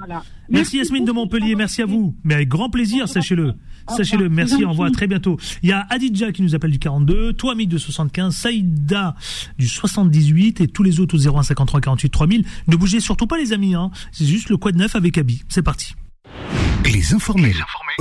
Merci Yasmine de Montpellier, merci à vous. Mais avec grand plaisir, sachez-le. Sachez-le, merci, au revoir, à très bientôt. Il y a Adidja qui nous appelle du 42, Toami de 75, Saïda du 78 et tous les autres au 0153 48 3000. Ne bougez surtout pas les amis, hein. c'est juste le quoi de neuf avec Abby. C'est parti. Les informés.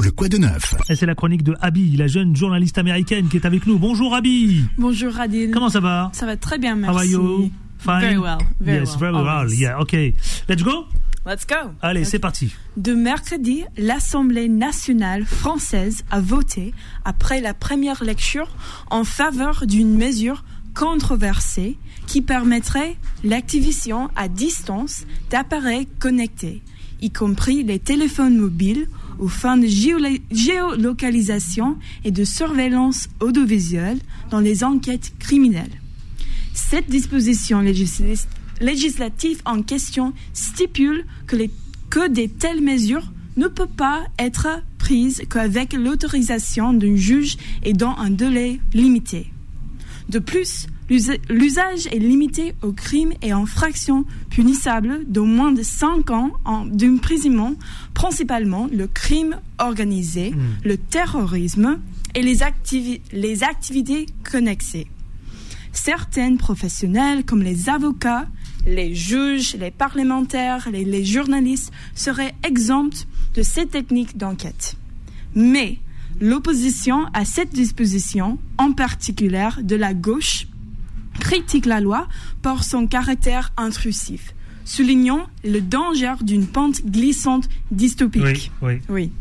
Le quoi de neuf. Et c'est la chronique de Abby, la jeune journaliste américaine qui est avec nous. Bonjour Abby. Bonjour Adil. Comment ça va? Ça va très bien, merci. How are you? Fine? Very well. Very yes, very well. Yeah, okay. Let's go? Let's go. Allez, c'est parti. De mercredi, l'Assemblée nationale française a voté, après la première lecture, en faveur d'une mesure controversée qui permettrait l'activation à distance d'appareils connectés y compris les téléphones mobiles, aux fins de géolocalisation et de surveillance audiovisuelle dans les enquêtes criminelles. Cette disposition législative en question stipule que, les, que de telles mesures ne peuvent pas être prises qu'avec l'autorisation d'un juge et dans un délai limité. De plus, L'usage est limité aux crimes et infractions punissables d'au moins de 5 ans d'emprisonnement, principalement le crime organisé, hmm. le terrorisme et les, les activités connexées. Certains professionnels, comme les avocats, les juges, les parlementaires, les, les journalistes, seraient exempts de ces techniques d'enquête. Mais l'opposition à cette disposition, en particulier de la gauche, critique la loi pour son caractère intrusif, soulignant le danger d'une pente glissante dystopique. Oui, oui.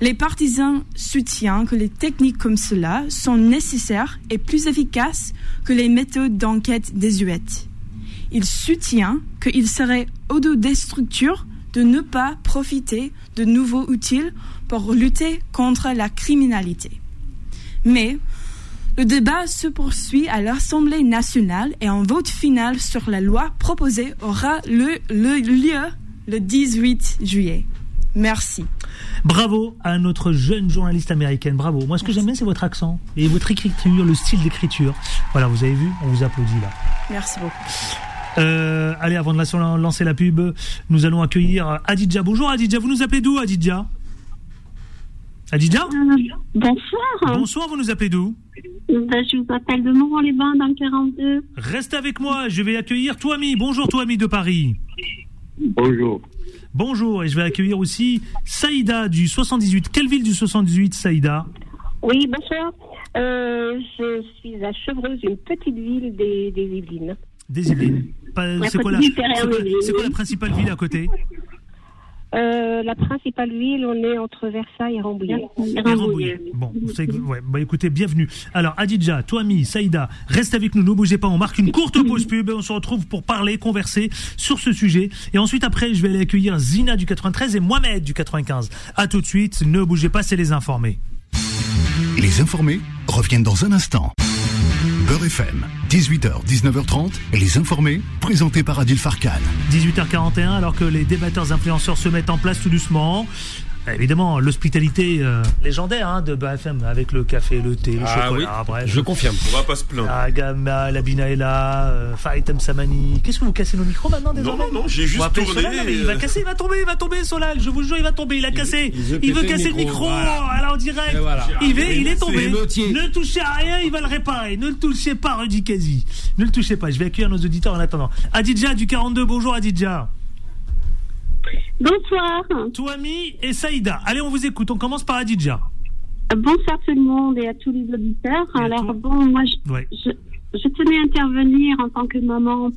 Les partisans soutiennent que les techniques comme cela sont nécessaires et plus efficaces que les méthodes d'enquête désuètes. Ils soutiennent qu'il serait autodestructeur de ne pas profiter de nouveaux outils pour lutter contre la criminalité. Mais le débat se poursuit à l'Assemblée nationale et un vote final sur la loi proposée aura le, lieu le 18 juillet. Merci. Bravo à notre jeune journaliste américaine. Bravo. Moi, ce que j'aime bien, c'est votre accent et votre écriture, le style d'écriture. Voilà, vous avez vu, on vous applaudit là. Merci beaucoup. Euh, allez, avant de lancer la pub, nous allons accueillir Adidja. Bonjour Adidja, vous nous appelez d'où Adidja Adidja euh, Bonsoir. Bonsoir, vous nous appelez d'où ben, Je vous appelle de Montréal-les-Bains dans le 42. Reste avec moi, je vais accueillir Toami. Bonjour Toami de Paris. Bonjour. Bonjour, et je vais accueillir aussi Saïda du 78. Quelle ville du 78, Saïda Oui, bonsoir. Euh, je suis à Chevreuse, une petite ville des, des Yvelines. Des Yvelines. C'est quoi, la, c'est quoi la principale ville à côté euh, la principale ville, on est entre Versailles et Rambouillet. Rambouillet. Bon, ouais, bah écoutez, bienvenue. Alors, Adidja, Toami, Saïda, reste avec nous, ne bougez pas, on marque une courte pause pub et on se retrouve pour parler, converser sur ce sujet. Et ensuite, après, je vais aller accueillir Zina du 93 et Mohamed du 95. À tout de suite, ne bougez pas, c'est les informés. Les informés reviennent dans un instant. Beurre FM, 18h, 19h30, les informés, présentés par Adil Farkan. 18h41, alors que les débatteurs influenceurs se mettent en place tout doucement. Évidemment, l'hospitalité euh, légendaire hein, de BFM avec le café, le thé, le ah chocolat. Oui, je confirme. On va pas se plaindre. La Gamma, la Binaela, euh, Faitem Samani. Qu'est-ce que vous cassez nos micros maintenant désormais Non, non, non, j'ai juste tourné. Solal, il va euh, casser, il va tomber, il va tomber Solal. Je vous jure, il va tomber. Il a cassé. Il, veut, casser le micro. Alors en direct. Il, veut, il est tombé. Ne touchez à rien, il va le réparer. Ne le touchez pas, Rudy Kazi. Ne le touchez pas. Je vais accueillir nos auditeurs en attendant. Adidja du 42. Bonjour Adidja. Bonsoir. Touami et Saïda. Allez, on vous écoute. On commence par Adidja. Bonsoir tout le monde et à tous les auditeurs. Alors, bon, moi, je, je, tenais à intervenir en tant que maman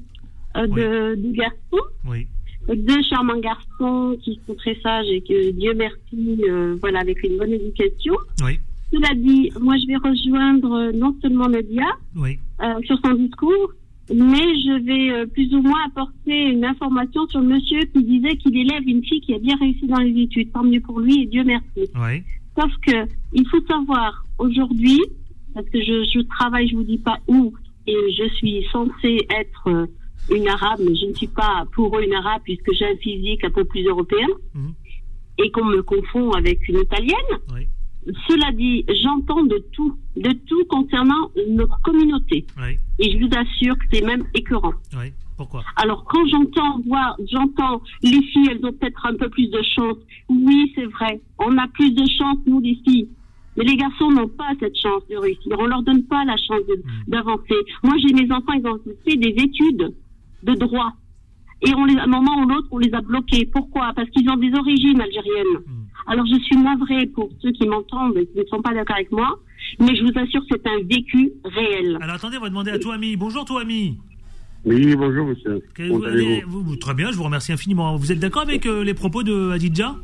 euh, de, de garçons. Oui. Deux charmants garçons qui sont très sages et que Dieu merci, euh, voilà, avec une bonne éducation. Oui. Cela dit, moi, je vais rejoindre non seulement Nadia oui. euh, sur son discours, mais je vais euh, plus ou moins apporter une information sur le monsieur qui disait qu'il élève une fille qui a bien réussi dans les études. Tant mieux pour lui et Dieu merci. Oui. Sauf que il faut savoir aujourd'hui, parce que je, je travaille, je vous dis pas où, et je suis censée être euh, une arabe, mais je ne suis pas pour eux une arabe puisque j'ai un physique un peu plus européen, Mhm. et qu'on me confond avec une italienne. Oui. Cela dit, j'entends de tout, de tout concernant notre communauté. Oui. Et je vous assure que c'est même écœurant. Oui. Pourquoi? Alors quand j'entends voir, j'entends les filles, elles ont peut-être un peu plus de chance. Oui, c'est vrai, on a plus de chance nous les filles. Mais les garçons n'ont pas cette chance de réussir. On leur donne pas la chance de- d'avancer. Moi, j'ai mes enfants, ils ont fait des études de droit. Et on les, à un moment ou l'autre, on les a bloqués. Pourquoi? Parce qu'ils ont des origines algériennes. Alors, je suis navrée pour ceux qui m'entendent et qui ne sont pas d'accord avec moi. Mais je vous assure que c'est un vécu réel. Alors attendez, on va demander à Touami. Bonjour Touami. Oui, bonjour, monsieur. Que- Comment vous- allez-vous? vous- vous- Très bien, je vous remercie infiniment. Vous êtes d'accord avec euh, les propos de Adidja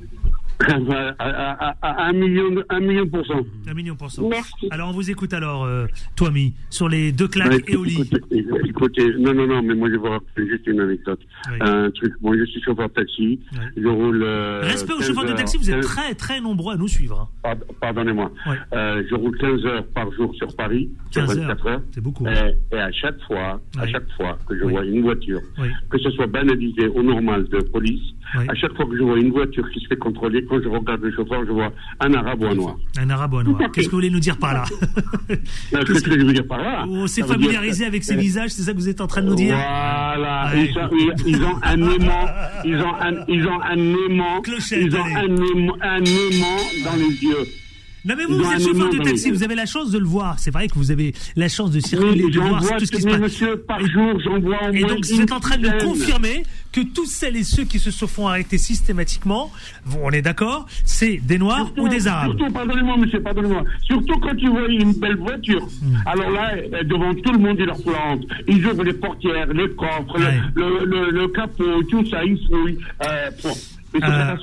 à, à- à- à un million, de- un million pour cent. Un million pour cent. Merci. Alors on vous écoute alors, euh, Touami, sur les deux claques Ouais, et au lit. écoutez, écoutez, non, non, non, mais moi je vais vous raconter juste une anecdote. Oui. Un truc, moi je suis chauffeur de taxi, je roule. euh, Respect aux 15 chauffeurs de taxi, vous êtes 15 très très nombreux à nous suivre. hein. Pard- Pardonnez-moi. Ouais. Euh, je roule 15 heures par jour sur Paris, sur 15 24 heures. C'est beaucoup. Et, et à chaque fois, à chaque fois que je Oui. vois une voiture, Oui. que ce soit banalisé ou normal de police, Oui. à chaque fois que je vois une voiture qui se fait contrôler, quand je regarde le chauffeur, je vois un arabe ou un noir. Un arabe ou un noir. Qu'est-ce que vous voulez nous dire par là Qu'est-ce que je veux dire par là On s'est dire- familiarisé avec ces visages, c'est ça que vous êtes en train de nous dire Voilà, ils, sont- ils- ils ont un aimant, ils ont un, ils ont un aimant, Clochette, ils ont un aimant, un aimant dans les yeux. Non mais vous, vous êtes chauffeur de taxi, vous avez la chance de le voir. C'est vrai que vous avez la chance de circuler, Oui, de voir tout ce qui se passe. monsieur, par jour, j'en vois Et moins donc vous êtes en train de confirmer que tous celles et ceux qui se font arrêter systématiquement, on est d'accord, c'est des noirs ou des arabes? Surtout, pardonnez-moi, monsieur, pardonnez-moi. Surtout quand tu vois une belle voiture. Hmm. Alors là, euh, devant tout le monde, ils leur plantent. Ils ouvrent les portières, les coffres, le- Ouais. le, le, le capot, tout ça, ils fouillent. Euh, bon, Euh.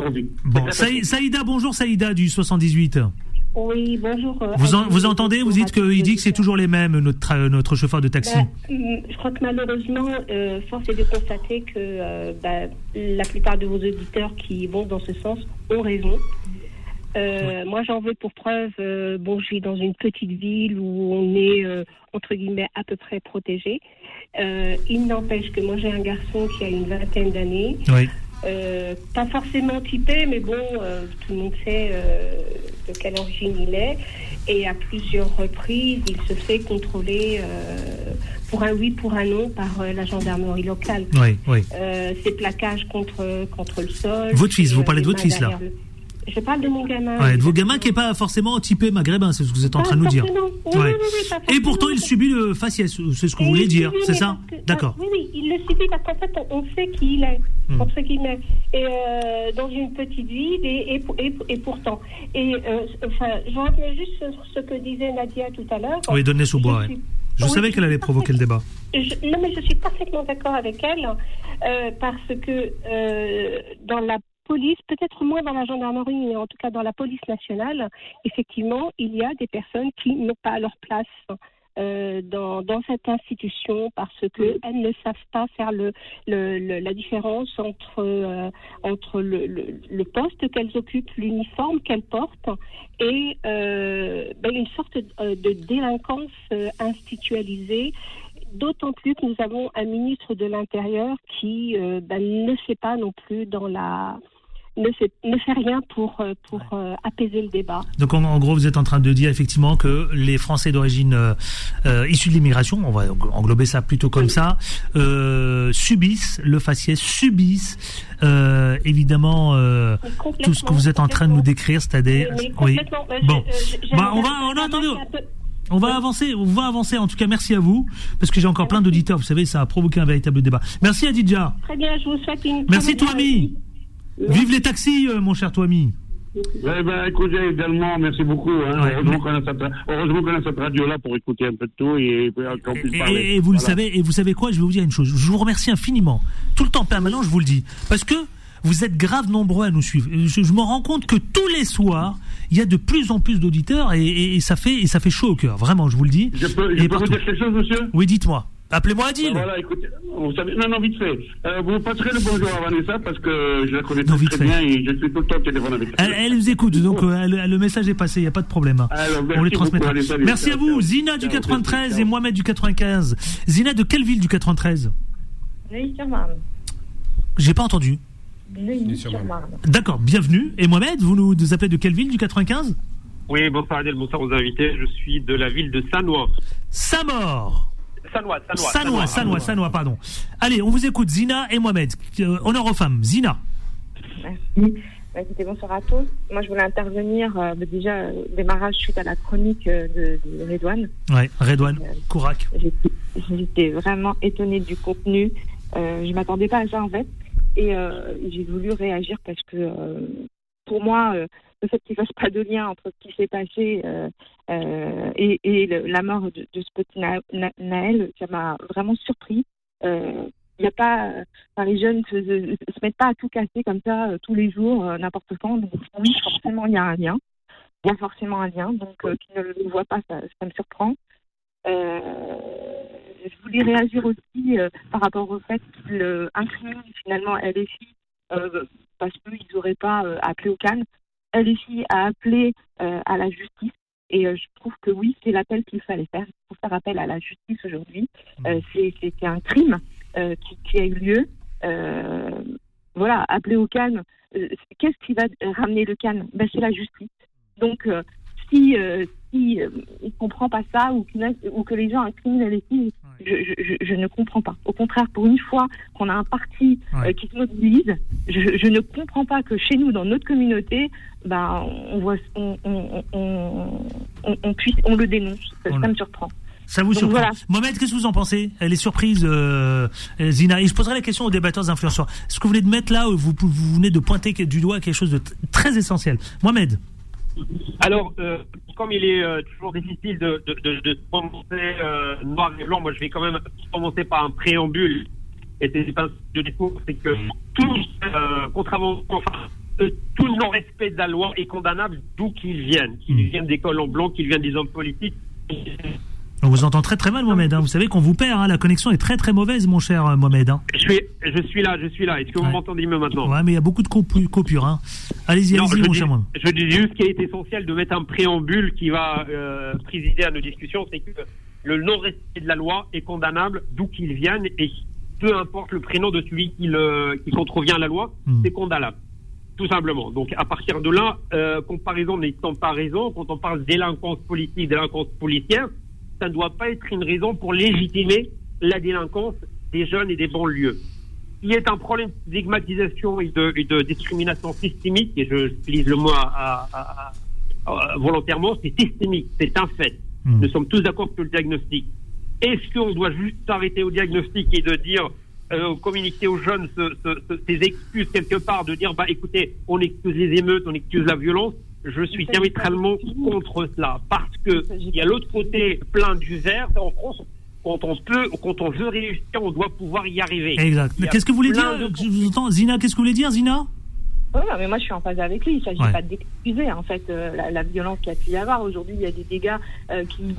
Bon, Saï- Saïda, bonjour Saïda du 78. Oui, bonjour. euh, Vous, en- vous entendez, vous dites qu'il dit que c'est toujours les mêmes, notre, notre chauffeur de taxi. Bah, hum, je crois que malheureusement, euh, force est de constater que euh, bah, la plupart de vos auditeurs qui vont dans ce sens ont raison. Euh, Moi, j'en veux pour preuve, bon, je vis dans une petite ville où on est, entre guillemets, à peu près protégé. Il n'empêche que moi, j'ai un garçon qui a une vingtaine d'années. Oui. Euh, pas forcément typé, mais bon, euh, tout le monde sait euh, de quelle origine il est. Et à plusieurs reprises, il se fait contrôler euh, pour un oui, pour un non par euh, la gendarmerie locale. Oui, oui. Euh, ces plaquages contre, contre le sol. Votre fils, vous parlez de votre fils, là le- Je parle de mon gamin. Ouais, de vos gamins qui n'est pas forcément typé maghrébin, c'est ce que vous êtes en train de nous dire. Oui, Ouais. oui, oui, Et pourtant, il subit le faciès, c'est ce que vous voulez dire, c'est ça que- D'accord. Oui, oui, il le subit parce qu'en fait, on, sait qui il est. Hmm. On sait qui il est. Et euh, dans une petite ville, et, et, et, et pourtant. Et euh, enfin, je reviens juste sur ce que disait Nadia tout à l'heure. Oui, donnez sous bois. Suis- Je Oui, savais qu'elle allait provoquer le débat. je- non, mais je suis parfaitement d'accord avec elle euh, parce que euh, dans la police, peut-être moins dans la gendarmerie, mais en tout cas dans la police nationale, effectivement, il y a des personnes qui n'ont pas leur place. euh, dans, dans cette institution parce qu'elles ne savent pas faire le, le- le- la différence entre, euh, entre le, poste qu'elles occupent, l'uniforme qu'elles portent et euh, ben, une sorte de délinquance institutionnalisée D'autant plus que nous avons un ministre de l'Intérieur qui euh, ben, ne sait pas non plus dans la ne fait, ne fait rien pour, euh, pour euh, apaiser le débat. Donc en, en gros, vous êtes en train de dire effectivement que les Français d'origine euh, euh, issus de l'immigration, on va englober ça plutôt comme ça, euh, subissent le faciès, subissent évidemment tout ce que vous êtes en train de nous décrire, c'est-à-dire oui. euh, Bon, Bah, on va, on a On va avancer, on va avancer. En tout cas, merci à vous, parce que j'ai encore plein d'auditeurs. Vous savez, ça a provoqué un véritable débat. Merci Adidja. Très bien, je vous souhaite une. Merci Toami. Vive les taxis, euh, mon cher Toami. Eh ben, écoutez, également, merci beaucoup. Hein. heureusement qu'on a cette, heureusement qu'on a cette radio-là pour écouter un peu de tout et, et qu'on puisse parler. Et, et vous le savez, et vous savez quoi Je vais vous dire une chose. Je vous remercie infiniment, tout le temps permanent. Je vous le dis, parce que vous êtes grave nombreux à nous suivre. Je, je me rends compte que tous les soirs, il y a de plus en plus d'auditeurs et, et- et ça fait et ça fait chaud au cœur. Vraiment, je vous le dis. Je peux, je peux vous dire quelque chose, monsieur? Oui, dites-moi. Appelez-moi Adil. Ben Voilà, écoutez, vous savez, non, non, vite fait. Euh, vous passerez le bonjour à Vanessa parce que je la connais très, bien et je suis tout le temps au téléphone avec elle. Elle, elle vous écoute, donc euh, elle- le message est passé, il n'y a pas de problème. Alors, On les beaucoup, transmettra. allez, salut, merci ciao, à vous, ciao. Zina du Ciao, 93 et Mohamed du 95. Zina de quelle ville du 93 Neuilly-sur-Marne. J'ai pas entendu. Neuilly-sur-Marne. D'accord, bienvenue. Et Mohamed, vous nous nous appelez de quelle ville du 95 Oui, bonsoir Adèle, bonsoir aux invités. Je suis de la ville de Sanois. Samor. Sanois, Sanois. Sanois, Sanois, Sanois, pardon. Allez, on vous écoute, Zina et Mohamed. Euh, honneur aux femmes. Zina. Merci. Bah, écoutez, bonsoir à tous. Moi, je voulais intervenir euh, bah, déjà euh, démarrage suite à la chronique euh, de, de Redouane. Ouais, Redouane, Kourak. J'étais- J'étais vraiment étonnée du contenu. Euh, je m'attendais pas à ça en fait, et euh, j'ai voulu réagir parce que euh, pour moi, euh, le fait qu'il fasse pas de lien entre ce qui s'est passé euh, euh, et, le- la mort de, ce petit Na- Na- Naël, ça m'a vraiment surpris. Euh, Il y a pas, euh, enfin, les jeunes se, se, mettent pas à tout casser comme ça euh, tous les jours, euh, n'importe quand. Donc oui, forcément, il y a un lien. Il y a forcément un lien. Donc euh, qui ne le voit pas, ça, me surprend. Euh, je voulais réagir aussi euh, par rapport au fait qu'il euh, incrimine finalement LFI euh, parce qu'ils n'auraient pas euh, appelé au calme. LFI a appelé euh, à la justice et euh, je trouve que oui, c'est l'appel qu'il fallait faire. Il faut faire appel à la justice aujourd'hui. Euh, c'est- un crime qui, qui a eu lieu. Voilà, appeler au calme. Qu'est-ce qui va ramener le calme? Ben, C'est la justice. Donc, si, euh, si euh, il comprend pas ça ou, a- ou que les gens incriminent les filles, je, je, je- je ne comprends pas. Au contraire, pour une fois qu'on a un parti euh, qui se mobilise, je, je ne comprends pas que chez nous, dans notre communauté, ben, on voit, on, on, on, on, on puisse, on le dénonce. Ça, me surprend. Ça vous Donc surprend voilà. Mohamed, qu'est-ce que vous en pensez? Elle est surprise, euh, Zina. Et je poserai la question aux débatteurs influenceurs. Ce que vous venez de mettre là, vous, vous venez de pointer du doigt quelque chose de très essentiel. Mohamed. Alors, euh, comme il est euh, toujours difficile de, de, de, de se prononcer euh, noir et blanc, moi je vais quand même commencer par un préambule. Et c'est pas de discours, c'est que tout, contrairement, enfin, tout non-respect de la loi est condamnable d'où qu'il vienne. Qu'il vienne des colons blancs, qu'il vienne des hommes politiques. On vous entend très très mal, Mohamed. hein. Vous savez qu'on vous perd. hein. La connexion est très très mauvaise, mon cher euh, Mohamed. hein. Je suis, je suis là, je suis là. Est-ce que vous m'entendez mieux maintenant? Ouais, mais il y a beaucoup de coupures. Allez-y, allez-y, mon dis- cher Mohamed. Je dis juste qu'il est essentiel de mettre un préambule qui va euh, présider à nos discussions, c'est que le non-respect de la loi est condamnable d'où qu'il vienne et peu importe le prénom de celui qui, le, qui contrevient à la loi, c'est condamnable. Tout simplement. Donc à partir de là, euh, comparaison n'étant pas raison, quand on parle délinquance politique, délinquance policière, ça ne doit pas être une raison pour légitimer la délinquance des jeunes et des banlieues. qui est un problème de stigmatisation et de, et de discrimination systémique, et je utilise le mot à- à- à- à- volontairement, c'est systémique, c'est un fait. Nous sommes tous d'accord sur le diagnostic. Est-ce qu'on doit juste s'arrêter au diagnostic et de dire, euh, communiquer aux jeunes ce- ce- ce- ces excuses quelque part, de dire, bah écoutez, on excuse les émeutes, on excuse la violence je suis diamétralement contre cela parce que il y a l'autre côté plein du verre en France. Quand on peut, quand on veut réussir, on doit pouvoir y arriver. Exact. A Qu'est-ce que vous voulez dire de- Je vous entends. Zina, qu'est-ce que vous voulez dire, Zina? Oui, mais moi je suis en phase avec lui. Il ne s'agit Ouais. pas d'excuser en fait euh, la, la violence qu'il y a pu y avoir. Aujourd'hui, il y a des dégâts euh, qui,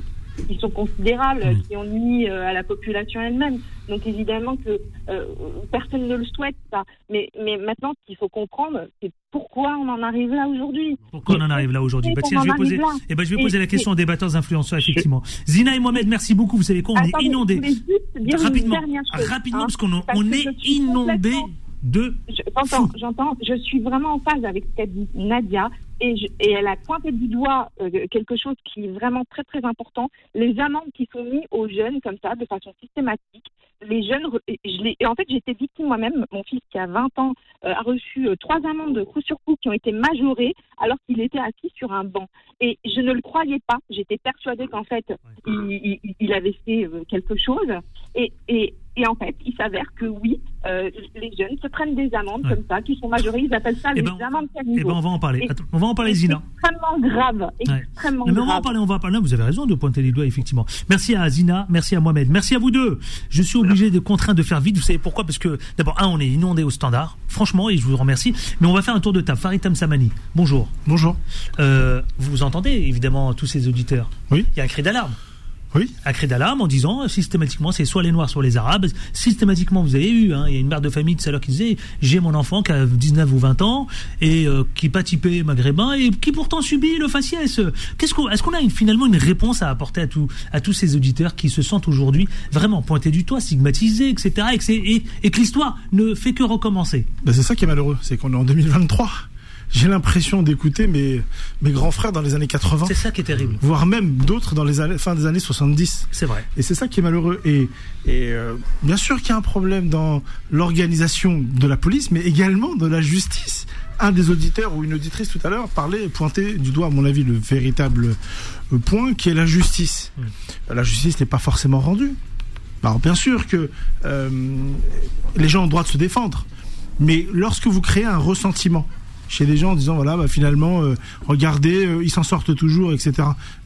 qui sont considérables, Mm. qui ont nuit euh, à la population elle-même. Donc évidemment que euh, personne ne le souhaite ça. Mais, mais maintenant, ce qu'il faut comprendre, c'est pourquoi on en arrive là aujourd'hui. Pourquoi on en arrive là aujourd'hui? Bah, je vais poser, eh ben, je vais Et- poser la question et- aux débatteurs influenceurs, effectivement. Zina et Mohamed, merci beaucoup. Vous savez quoi On est inondés. dire une Rapidement, chose, rapidement, hein, parce qu'on on est inondés complètement- de. J'entends, j'entends. Je suis vraiment en phase avec ce qu'a dit Nadia. Et, je- et elle a pointé du doigt euh, quelque chose qui est vraiment très très important. Les amendes qui sont mises aux jeunes comme ça, de façon systématique. Les jeunes, et je l'ai- et en fait, été victime moi-même. Mon fils qui a 20 ans euh, a reçu euh, trois amendes de coup sur coup qui ont été majorées alors qu'il était assis sur un banc. Et je ne le croyais pas. J'étais persuadée qu'en fait, il, il- il avait fait quelque chose. Et, et, et en fait, il s'avère que oui, euh, les jeunes se prennent des amendes comme ça, qui sont majorées. Ils appellent ça Eh les ben, amendes Eh caniveau. ben, on va en parler. Et- Attends, on va en parler, et Zina. C'est extrêmement grave. Ouais. Extrêmement Non, mais on va en grave. parler, on va en parler. Vous avez raison de pointer les doigts, effectivement. Merci à Zina, merci à Mohamed, merci à vous deux. Je suis obligé de contraindre de faire vite. Vous savez pourquoi? Parce que d'abord, un, on est inondé au standard, franchement, et je vous remercie. Mais on va faire un tour de table. Farid Tamsamani, bonjour. Bonjour. Euh, vous entendez évidemment tous ces auditeurs? Oui. Il y a un cri d'alarme. Oui. Un cri d'alarme en disant euh, systématiquement c'est soit les Noirs soit les Arabes. Systématiquement vous avez eu, hein, il y a une mère de famille tout à l'heure qui disait j'ai mon enfant qui a 19 ou 20 ans et euh, qui n'est pas typé maghrébin et qui pourtant subit le faciès. Qu'est-ce qu'on, est-ce qu'on a une- finalement une réponse à apporter à, tout, à tous ces auditeurs qui se sentent aujourd'hui vraiment pointés du doigt, stigmatisés, etc. Et que, et que l'histoire ne fait que recommencer? Ben, c'est ça qui est malheureux, c'est qu'on est en 2023. J'ai l'impression d'écouter mes, mes grands frères dans les années 80. C'est ça qui est terrible. Voire même d'autres dans les années, fin des années 70. C'est vrai. Et c'est ça qui est malheureux. Et, et euh, bien sûr qu'il y a un problème dans l'organisation de la police, mais également de la justice. Un des auditeurs ou une auditrice tout à l'heure parlait, pointait du doigt, à mon avis, le véritable euh, point qui est la justice. La justice n'est pas forcément rendue. Alors bien sûr que euh, les gens ont le droit de se défendre, mais lorsque vous créez un ressentiment chez les gens en disant voilà bah, finalement euh, regardez euh, ils s'en sortent toujours etc.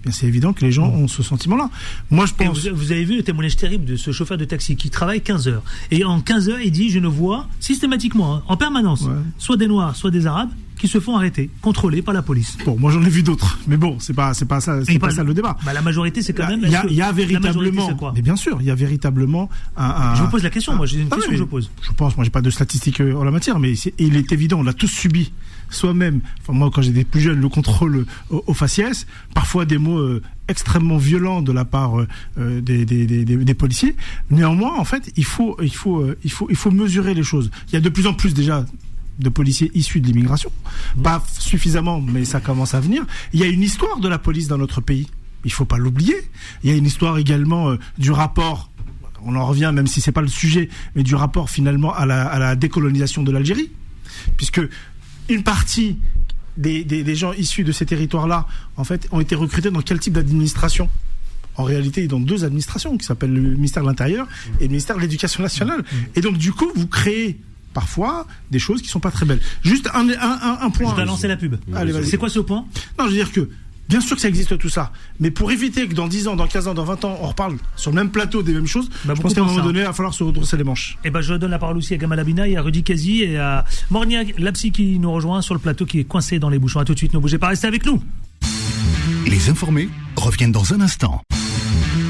Bien c'est évident que les gens ont ce sentiment-là. Moi je pense. vous, vous avez vu le témoignage terrible de ce chauffeur de taxi qui travaille 15 heures. Et en 15 heures, il dit Je ne vois systématiquement, hein, en permanence, soit des Noirs, soit des Arabes, qui se font arrêter, contrôlés par la police. Bon, moi j'en ai vu d'autres, mais bon, c'est pas, c'est pas ça, c'est pas pas- ça le débat. Bah, la majorité, c'est quand même. Il y a, y véritablement, mais bien sûr, il y a véritablement un. un- Je vous pose la question, moi, j'ai une Ah question que je pose. Je pense, moi j'ai pas de statistiques euh, en la matière, mais il est évident, on l'a tous subi soi-même. Moi, quand j'étais plus jeune, le contrôle au, faciès, parfois des mots euh, extrêmement violents de la part euh, euh, des, policiers. Néanmoins, en fait, il faut, il faut, il faut, il faut mesurer les choses. Il y a de plus en plus déjà de policiers issus de l'immigration. Pas suffisamment, mais ça commence à venir. Il y a une histoire de la police dans notre pays. Il faut pas l'oublier. Il y a une histoire également du rapport. On en revient, même si c'est pas le sujet, mais du rapport finalement à la, à la décolonisation de l'Algérie, puisque une partie des, des, des gens issus de ces territoires-là, en fait, ont été recrutés dans quel type d'administration? En réalité, dans deux administrations qui s'appellent le ministère de l'Intérieur et le ministère de l'Éducation nationale. Et donc, du coup, vous créez parfois des choses qui sont pas très belles. Juste un, un, un, un point. Je vais lancer la pub. Allez. C'est quoi ce point? Non, je veux dire que, bien sûr que ça existe tout ça, mais pour éviter que dans 10 ans, dans 15 ans, dans 20 ans, on reparle sur le même plateau des mêmes choses, je beaucoup pense qu'à un moment ça. donné, il va falloir se redresser les manches. Eh ben, je donne la parole aussi à Gamal Abina et à Rudy Kazi et à Mornia Lapsi qui nous rejoint sur le plateau qui est coincé dans les bouchons. À tout de suite, ne bougez pas, restez avec nous. Les informés reviennent dans un instant.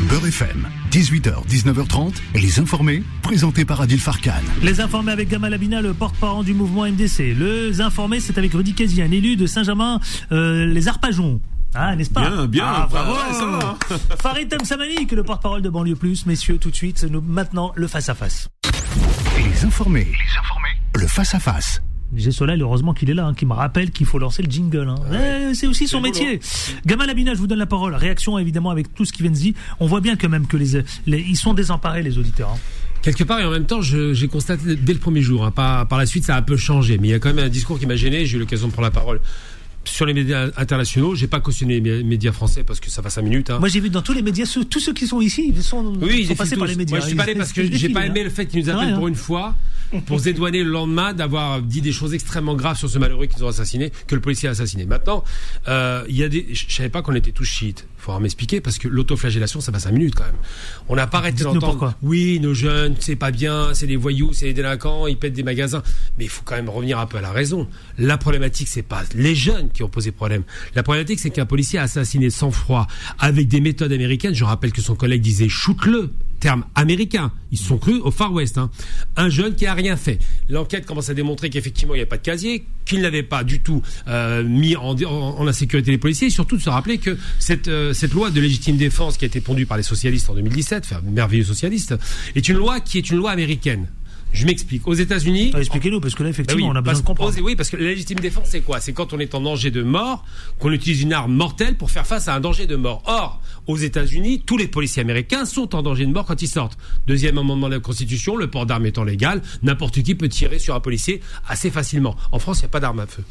Beurre FM, 18h, 19h30, les informés, présentés par Adil Farkan. Les informés avec Gamal Abina, le porte-parole du mouvement MDC. Les informés, c'est avec Rudy Kazi, un élu de Saint-Germain, euh, les Arpajons. Ah, n'est-ce pas Bien, bien, Ah, bravo ouais, ça va. Farid Tamsamani, que le porte-parole de Banlieue Plus. Messieurs, tout de suite, nous, maintenant, le face-à-face. Les informés, les informés, le face-à-face. J'ai Solal, heureusement qu'il est là, hein, qui me rappelle qu'il faut lancer le jingle. hein. Ouais, c'est aussi son métier. Gamal Abina, je vous donne la parole. Réaction évidemment avec tout ce qui vient de dire. On voit bien quand même que les, les- ils sont désemparés les auditeurs. hein. Quelque part, et en même temps, j'ai constaté dès le premier jour, hein, par, par la suite, ça a un peu changé, mais il y a quand même un discours qui m'a gêné, j'ai eu l'occasion de prendre la parole sur les médias internationaux, j'ai pas cautionné les mé- médias français parce que ça va 5 minutes. hein. Moi, j'ai vu dans tous les médias, ceux- tous ceux qui sont ici, ils sont, Oui, sont j'ai passés par les médias. Moi, je suis pas allé Ils- parce que ils j'ai pas défilent, aimé hein. le fait qu'ils nous C'est appellent pour hein. une fois, pour se dédouaner le lendemain d'avoir dit des choses extrêmement graves sur ce malheureux qu'ils ont assassiné, que le policier a assassiné. Maintenant, euh, il y a des, je je savais pas qu'on était tous chiites. Faudra m'expliquer parce que l'autoflagellation, ça va 5 minutes quand même. On n'a pas arrêté d'entendre. Oui, nos jeunes, c'est pas bien, c'est des voyous, c'est des délinquants, ils pètent des magasins. Mais il faut quand même revenir un peu à la raison. La problématique, c'est pas les jeunes qui ont posé problème. La problématique, c'est qu'un policier a assassiné sans froid avec des méthodes américaines. Je rappelle que son collègue disait shoot-le. Terme américain. Ils se sont crus au Far West. hein. Un jeune qui a rien fait. L'enquête commence à démontrer qu'effectivement il n'y avait pas de casier, qu'il n'avait pas du tout euh, mis en, en, en insécurité les policiers, et surtout de se rappeler que cette, euh, cette loi de légitime défense qui a été pondue par les socialistes en 2017, enfin merveilleux socialistes, est une loi qui est une loi américaine. Je m'explique. Aux États-Unis. Expliquez-nous, parce que là, effectivement, Bah oui, on a besoin de comprendre. Oui, parce que la légitime défense, c'est quoi? C'est quand on est en danger de mort, qu'on utilise une arme mortelle pour faire face à un danger de mort. Or, aux États-Unis, tous les policiers américains sont en danger de mort quand ils sortent. Deuxième amendement de la Constitution, le port d'armes étant légal, n'importe qui peut tirer sur un policier assez facilement. En France, il n'y a pas d'arme à feu.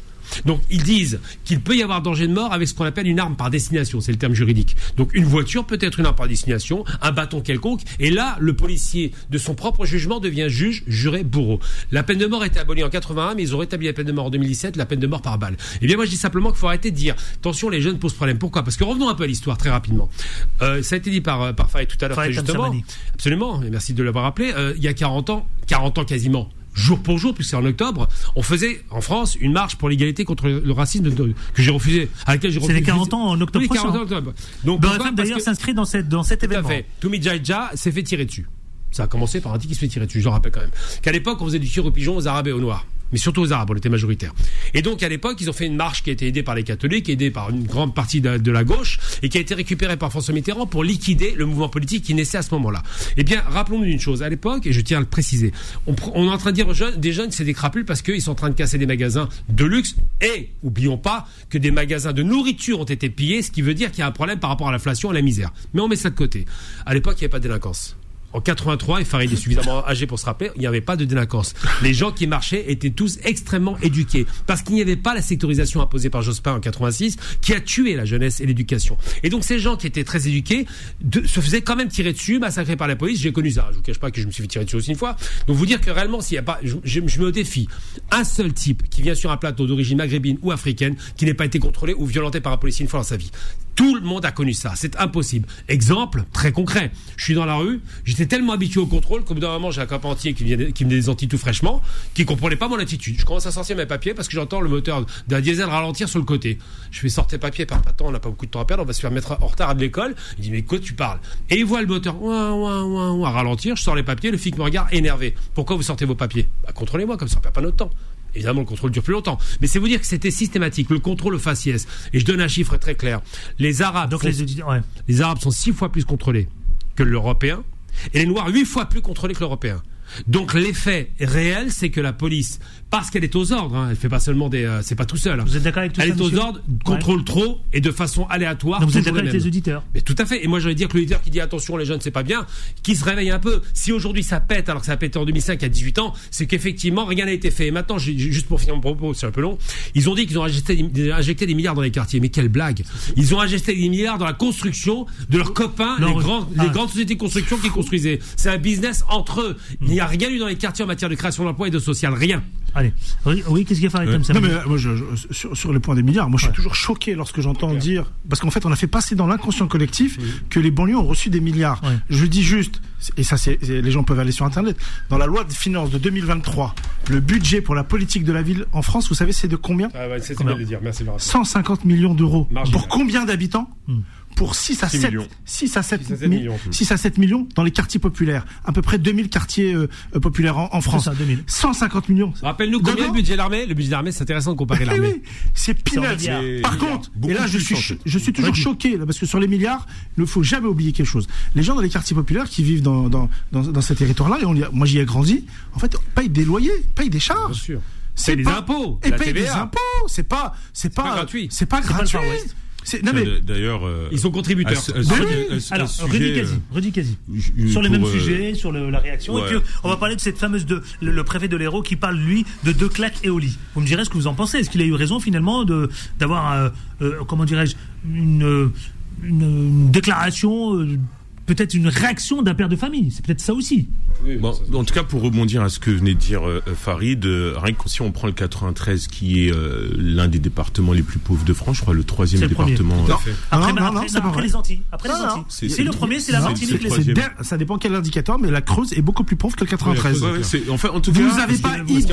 Donc ils disent qu'il peut y avoir danger de mort avec ce qu'on appelle une arme par destination, c'est le terme juridique. Donc une voiture peut être une arme par destination, un bâton quelconque, et là le policier de son propre jugement devient juge, juré, bourreau. La peine de mort était abolie en 81, mais ils ont rétabli la peine de mort en 2017, la peine de mort par balle. Eh bien moi je dis simplement qu'il faut arrêter de dire, attention les jeunes posent problème. Pourquoi? Parce que revenons un peu à l'histoire très rapidement. Euh, ça a été dit par, euh, par Farid tout à l'heure justement. Absolument, et merci de l'avoir rappelé. Euh, il y a 40 ans, 40 ans quasiment, jour pour jour, puisque c'est en octobre, on faisait en France une marche pour l'égalité contre le, racisme de- que j'ai refusé, à laquelle j'ai C'est refusé. les 40 ans en octobre Oui, 40 ans prochain. en octobre. Donc, Beurre pourquoi FM, Parce d'ailleurs, s'inscrit dans, cette, dans cet tout à événement. fait. Toumi Jaija s'est fait tirer dessus. Ça a commencé par un type qui se fait tirer dessus, je le rappelle quand même. Qu'à l'époque, on faisait du tir aux pigeons aux Arabes et aux Noirs. Mais surtout aux Arabes, on était majoritaire. Et donc, à l'époque, ils ont fait une marche qui a été aidée par les catholiques, aidée par une grande partie de, la gauche, et qui a été récupérée par François Mitterrand pour liquider le mouvement politique qui naissait à ce moment-là. Eh bien, rappelons-nous d'une chose. À l'époque, et je tiens à le préciser, on, on est en train de dire aux jeunes, des jeunes, c'est des crapules parce qu'ils sont en train de casser des magasins de luxe. Et, oublions pas, que des magasins de nourriture ont été pillés, ce qui veut dire qu'il y a un problème par rapport à l'inflation et à la misère. Mais on met ça de côté. À l'époque, il n'y avait pas de délinquance. En 83, et Farid est suffisamment âgé pour se rappeler, il n'y avait pas de délinquance. Les gens qui marchaient étaient tous extrêmement éduqués. Parce qu'il n'y avait pas la sectorisation imposée par Jospin en 86, qui a tué la jeunesse et l'éducation. Et donc ces gens qui étaient très éduqués se faisaient quand même tirer dessus, massacrés par la police. J'ai connu ça. Je vous cache pas que je me suis fait tirer dessus aussi une fois. Donc vous dire que réellement, s'il n'y a pas, je, je- je me défie, un seul type qui vient sur un plateau d'origine maghrébine ou africaine, qui n'ait pas été contrôlé ou violenté par un policier une fois dans sa vie. Tout le monde a connu ça. C'est impossible. Exemple très concret. Je suis dans la rue. J'étais tellement habitué au contrôle qu'au bout d'un moment, j'ai un copain entier qui, qui me Antilles tout fraîchement, qui comprenait pas mon attitude. Je commence à sortir mes papiers parce que j'entends le moteur d'un diesel ralentir sur le côté. Je fais sortir papier par temps, on n'a pas beaucoup de temps à perdre, on va se faire mettre en retard à l'école. Il dit, mais quoi tu parles? Et il voit le moteur ouin, ouin, ouin, ouin, ralentir. Je sors les papiers, le flic me regarde énervé. Pourquoi vous sortez vos papiers? Bah, Contrôlez-moi, comme ça on perd pas notre temps. Évidemment, le contrôle dure plus longtemps. Mais c'est vous dire que c'était systématique, le contrôle faciès. Et je donne un chiffre très clair. Les Arabes, Donc sont, les ouais. les Arabes sont six fois plus contrôlés que l'Européen, et les Noirs huit fois plus contrôlés que l'Européen. Donc l'effet réel, c'est que la police, parce qu'elle est aux ordres, hein, elle fait pas seulement des, euh, c'est pas tout seul. hein. Vous êtes d'accord avec tout Elle ça, est aux ordres, contrôle trop et de façon aléatoire. Donc vous êtes d'accord avec les auditeurs Mais tout à fait. Et moi, j'allais dire que le leader qui dit attention, les jeunes, c'est pas bien, qui se réveille un peu. Si aujourd'hui ça pète, alors que ça a pété en 2005 à 18 ans, c'est qu'effectivement rien n'a été fait. Et maintenant, juste pour finir mon propos, c'est un peu long, ils ont dit qu'ils ont injecté, des- injecté des milliards dans les quartiers. Mais quelle blague Ils ont injecté des milliards dans la construction de leurs copains, Non, les, grands- Ah. les grandes sociétés de construction qui construisaient. C'est un business entre eux. Il n'y a rien eu dans les quartiers en matière de création d'emplois et de social. Rien. Allez. Oui, qu'est-ce qu'il y a Farid Euh, Tamsamani non mais euh, moi je, je- sur, sur le point des milliards, moi je suis toujours choqué lorsque j'entends dire parce qu'en fait on a fait passer dans l'inconscient collectif que les banlieues ont reçu des milliards. Je dis juste et ça c'est les gens peuvent aller sur internet dans la loi de finances de 2023, le budget pour la politique de la ville en France, vous savez c'est de combien Ah ouais, c'est Combien bien de le dire. Merci de le rappeler. 150 millions d'euros. Pour combien d'habitants Pour 6 à 6 7 millions. 6 à 7, 6 à 7 mi- millions, en plus. 6 à 7 millions dans les quartiers populaires, à peu près 2000 quartiers euh, euh, populaires en, en France. ça, 2000. 150 millions. Rappelle-nous combien le budget de l'armée? Le budget de l'armée, c'est intéressant de comparer Eh l'armée. oui, c'est peanuts. Par contre, et là je suis, je suis toujours choqué là, parce que sur les milliards, il ne faut jamais oublier quelque chose. Les gens dans les quartiers populaires qui vivent dans, dans, dans, dans ces territoires-là, et on moi j'y ai grandi, en fait, payent des loyers, payent des charges. sûr. C'est des impôts, Et la payent des TVA. impôts. C'est pas, c'est pas, pas gratuit. C'est pas gratuit. C'est- D'ailleurs, euh, Ils sont contributeurs. à ce- à à alors, Rudy Kazi, euh, Sur le pour, même euh, sujet, sur le- la réaction. ouais. Et puis, on va parler de cette fameuse de le, le préfet de l'Hérault qui parle lui de deux claques et au lit. Vous me direz ce que vous en pensez. Est-ce qu'il a eu raison finalement de d'avoir euh, euh, comment dirais-je une, une, une déclaration, euh, peut-être une réaction d'un père de famille. C'est peut-être ça aussi. Bon, en tout cas, pour rebondir à ce que venait de dire euh, Farid, euh, rien que si on prend le 93, qui est euh, l'un des départements les plus pauvres de France, je crois le troisième le département. Euh, fait. Après, Non, non, après- non, après vrai. les Antilles. Après les Non, non. Antilles. C'est- le premier, c'est la Non, Martinique. Ça dépend quel indicateur, mais la Creuse est beaucoup plus pauvre que le 93. Ouais, ouais, c'est- enfin, en tout Vous cas, n'avez parce pas idée.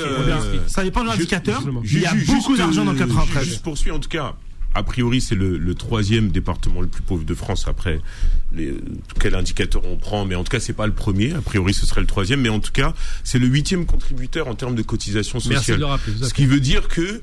euh, Ça dépend de l'indicateur. Il y a beaucoup d'argent dans le euh, 93. Juste poursuis en tout cas. A priori, c'est le, le troisième département le plus pauvre de France. Après, les, quel indicateur on prend, mais en tout cas, c'est pas le premier. A priori, ce serait le troisième, mais en tout cas, c'est le huitième contributeur en termes de cotisation sociale. Merci de le rappeler, Ce qui veut dire que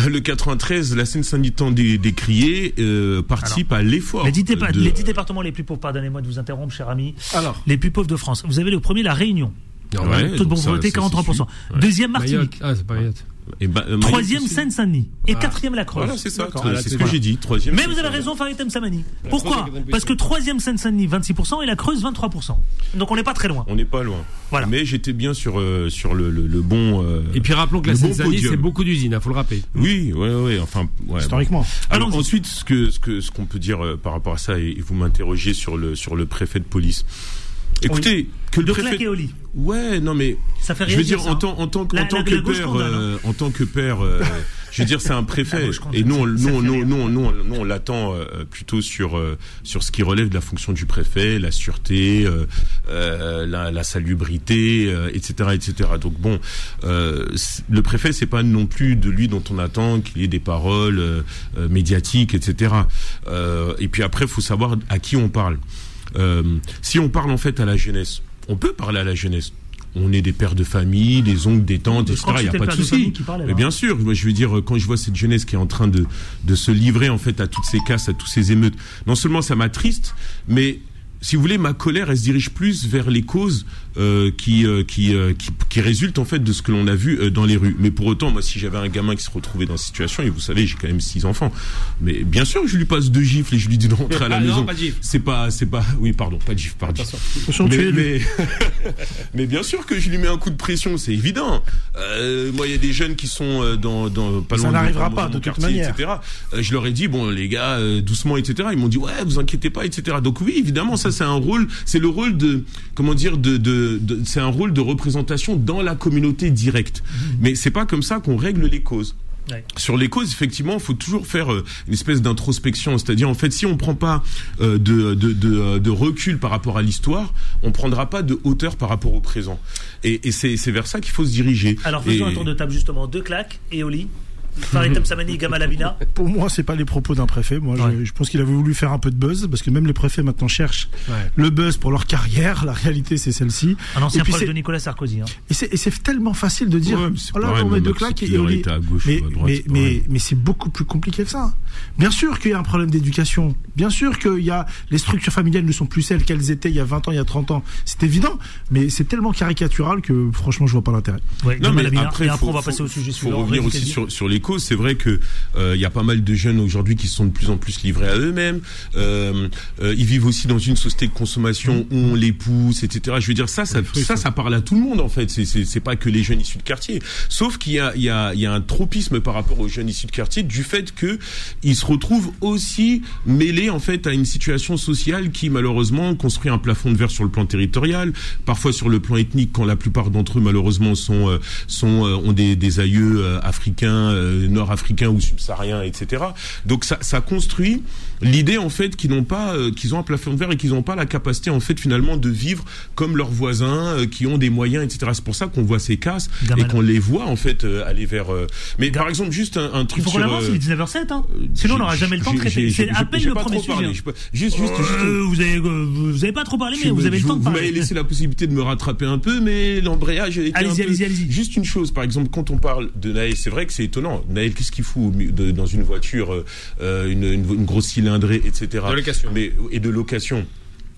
euh, le 93, la Seine-Saint-Denis tant dé- décriée, euh, participe à l'effort. Les de- les dix départements les plus pauvres, pardonnez-moi de vous interrompre, cher ami. Alors. Les plus pauvres de France. Vous avez le premier, la Réunion. Ouais, Taux de pauvreté, ça, 43%. c'est sûr. Deuxième, Mayotte. Martinique. Ah, c'est pas Mayotte. Et bah, euh, Troisième. Seine-Saint-Denis. Et Ah. quatrième, la Creuse. Voilà, c'est ça. C'est Ah, ce que j'ai dit. Troisième. Mais vous avez raison, Farid Temsamani. La Pourquoi Parce que troisième Seine-Saint-Denis, 26%, et la Creuse, 23%. Donc on n'est pas très loin. On n'est pas loin. Voilà. Mais j'étais bien sur euh, sur le, le, le bon. euh, Et puis rappelons que la bon Seine-Saint-Denis, c'est beaucoup d'usines, il faut le rappeler. Oui, ouais, ouais. Enfin, ouais, Historiquement. bon. Alors ensuite, ce que ce que ce qu'on peut dire euh, par rapport à ça, et, et vous m'interrogez sur le sur le préfet de police. Écoutez, que le De préfet. claquer au lit. Ouais, non mais. Ça fait Je veux dire ça, en tant en tant, La- en tant la- que la père, hein. euh, en tant que père, euh, je veux dire c'est un préfet. Et nous on, nous nous nous nous on- nous, on l'attend euh, plutôt sur euh, sur ce qui relève de la fonction du préfet, la sûreté, euh, euh, la, la salubrité, euh, etc., etc. Donc bon, euh, le préfet c'est pas non plus de lui dont on attend qu'il ait des paroles médiatiques, etc. Euh, et puis après, faut savoir à qui on parle. Euh, si on parle en fait à la jeunesse, on peut parler à la jeunesse. On est des pères de famille, des oncles, des tantes, etc. Il n'y a pas de souci. Mais bien sûr, je veux dire, quand je vois cette jeunesse qui est en train de, de se livrer en fait à toutes ces casses, à tous ces émeutes, non seulement ça m'attriste, mais si vous voulez, ma colère, elle se dirige plus vers les causes euh, qui, euh, qui, euh, qui, qui résultent en fait de ce que l'on a vu euh, dans les rues. Mais pour autant, moi, si j'avais un gamin qui se retrouvait dans cette situation, et vous savez, j'ai quand même six enfants, mais bien sûr, je lui passe deux gifles et je lui dis de rentrer à la Ah non, maison. pas de gifles. C'est pas, c'est pas, oui, pardon, pas de gifles, pardon. Attention, tu Mais, es mais, mais bien sûr que je lui mets un coup de pression, c'est évident. Euh, moi, il y a des jeunes qui sont euh, dans, dans pas Ça loin de- n'arrivera pas, de toute quartier, manière. etc. Euh, je leur ai dit bon, les gars, euh, doucement, etc. Ils m'ont dit ouais, vous inquiétez pas, etc. Donc oui, évidemment, ça c'est un rôle, c'est le rôle de comment dire de, de, de- c'est un rôle de représentation dans la communauté directe. Mais c'est pas comme ça qu'on règle les causes. Ouais. Sur les causes, effectivement, il faut toujours faire euh, une espèce d'introspection. C'est-à-dire, en fait, si on prend pas euh, de, de, de, de recul par rapport à l'histoire, on prendra pas de hauteur par rapport au présent. Et, et c'est vers ça qu'il faut se diriger. Alors faisons Et- un tour de table justement. Deux claques et au lit. Farid Temsamani, Gamal Abina. Pour moi, c'est pas les propos d'un préfet. Moi, je- Ouais. je, pense qu'il avait voulu faire un peu de buzz parce que même les préfets maintenant cherchent le buzz pour leur carrière. La réalité, c'est celle-ci. Un ancien Et puis proche de Nicolas Sarkozy. hein. Et c'est, et c'est tellement facile de dire, Ouais, mais c'est voilà, pareil, on met deux claques et on est- été à gauche mais, ou à droite, mais, c'est mais, c'est beaucoup plus compliqué que ça. Bien sûr qu'il y a un problème d'éducation. Bien sûr qu'il y a, les structures familiales ne sont plus celles qu'elles étaient il y a 20 ans, il y a 30 ans. C'est évident. Mais c'est tellement caricatural que, franchement, je vois pas l'intérêt. Ouais, Non, mais après, et après, faut- on va faut- passer au sujet faut suivant. revenir Rémi aussi sur, sur les C'est vrai que euh, il y a pas mal de jeunes aujourd'hui qui sont de plus en plus livrés à eux-mêmes. Euh, euh, ils vivent aussi dans une société de consommation où on les pousse, etc. Je veux dire ça, ça, ça, ça parle à tout le monde en fait. C'est pas que les jeunes issus de quartier. Sauf qu'il y a il y a il y a un tropisme par rapport aux jeunes issus de quartier du fait que ils se retrouvent aussi mêlés en fait à une situation sociale qui malheureusement construit un plafond de verre sur le plan territorial, parfois sur le plan ethnique quand la plupart d'entre eux malheureusement sont euh, sont euh, ont des, des aïeux euh, africains, euh, nord-africains ou subsahariens, etc. Donc ça ça construit l'idée en fait qu'ils n'ont pas euh, qu'ils ont un plafond de verre et qu'ils n'ont pas la capacité en fait finalement de vivre comme leurs voisins euh, qui ont des moyens, etc. C'est pour ça qu'on voit ces casses Gamal. et qu'on les voit en fait euh, aller vers. euh, Mais par exemple juste un, un Il truc faut qu'on sur. avance, euh, il est 19h07. Hein. Sinon, on n'aura jamais le temps de traiter. C'est à peine le premier parlé, sujet. pas- Juste, juste, juste. Euh, vous avez, euh, vous avez pas trop parlé, mais vous avez le temps de Vous m'avez laissé la possibilité de me rattraper un peu, mais l'embrayage Allez-y, allez-y, allez-y. Juste une chose, par exemple, quand on parle de Naël, c'est vrai que c'est étonnant. Naël, qu'est-ce qu'il fout dans une voiture, une, grosse cylindrée, etc. De location. Mais, et de location.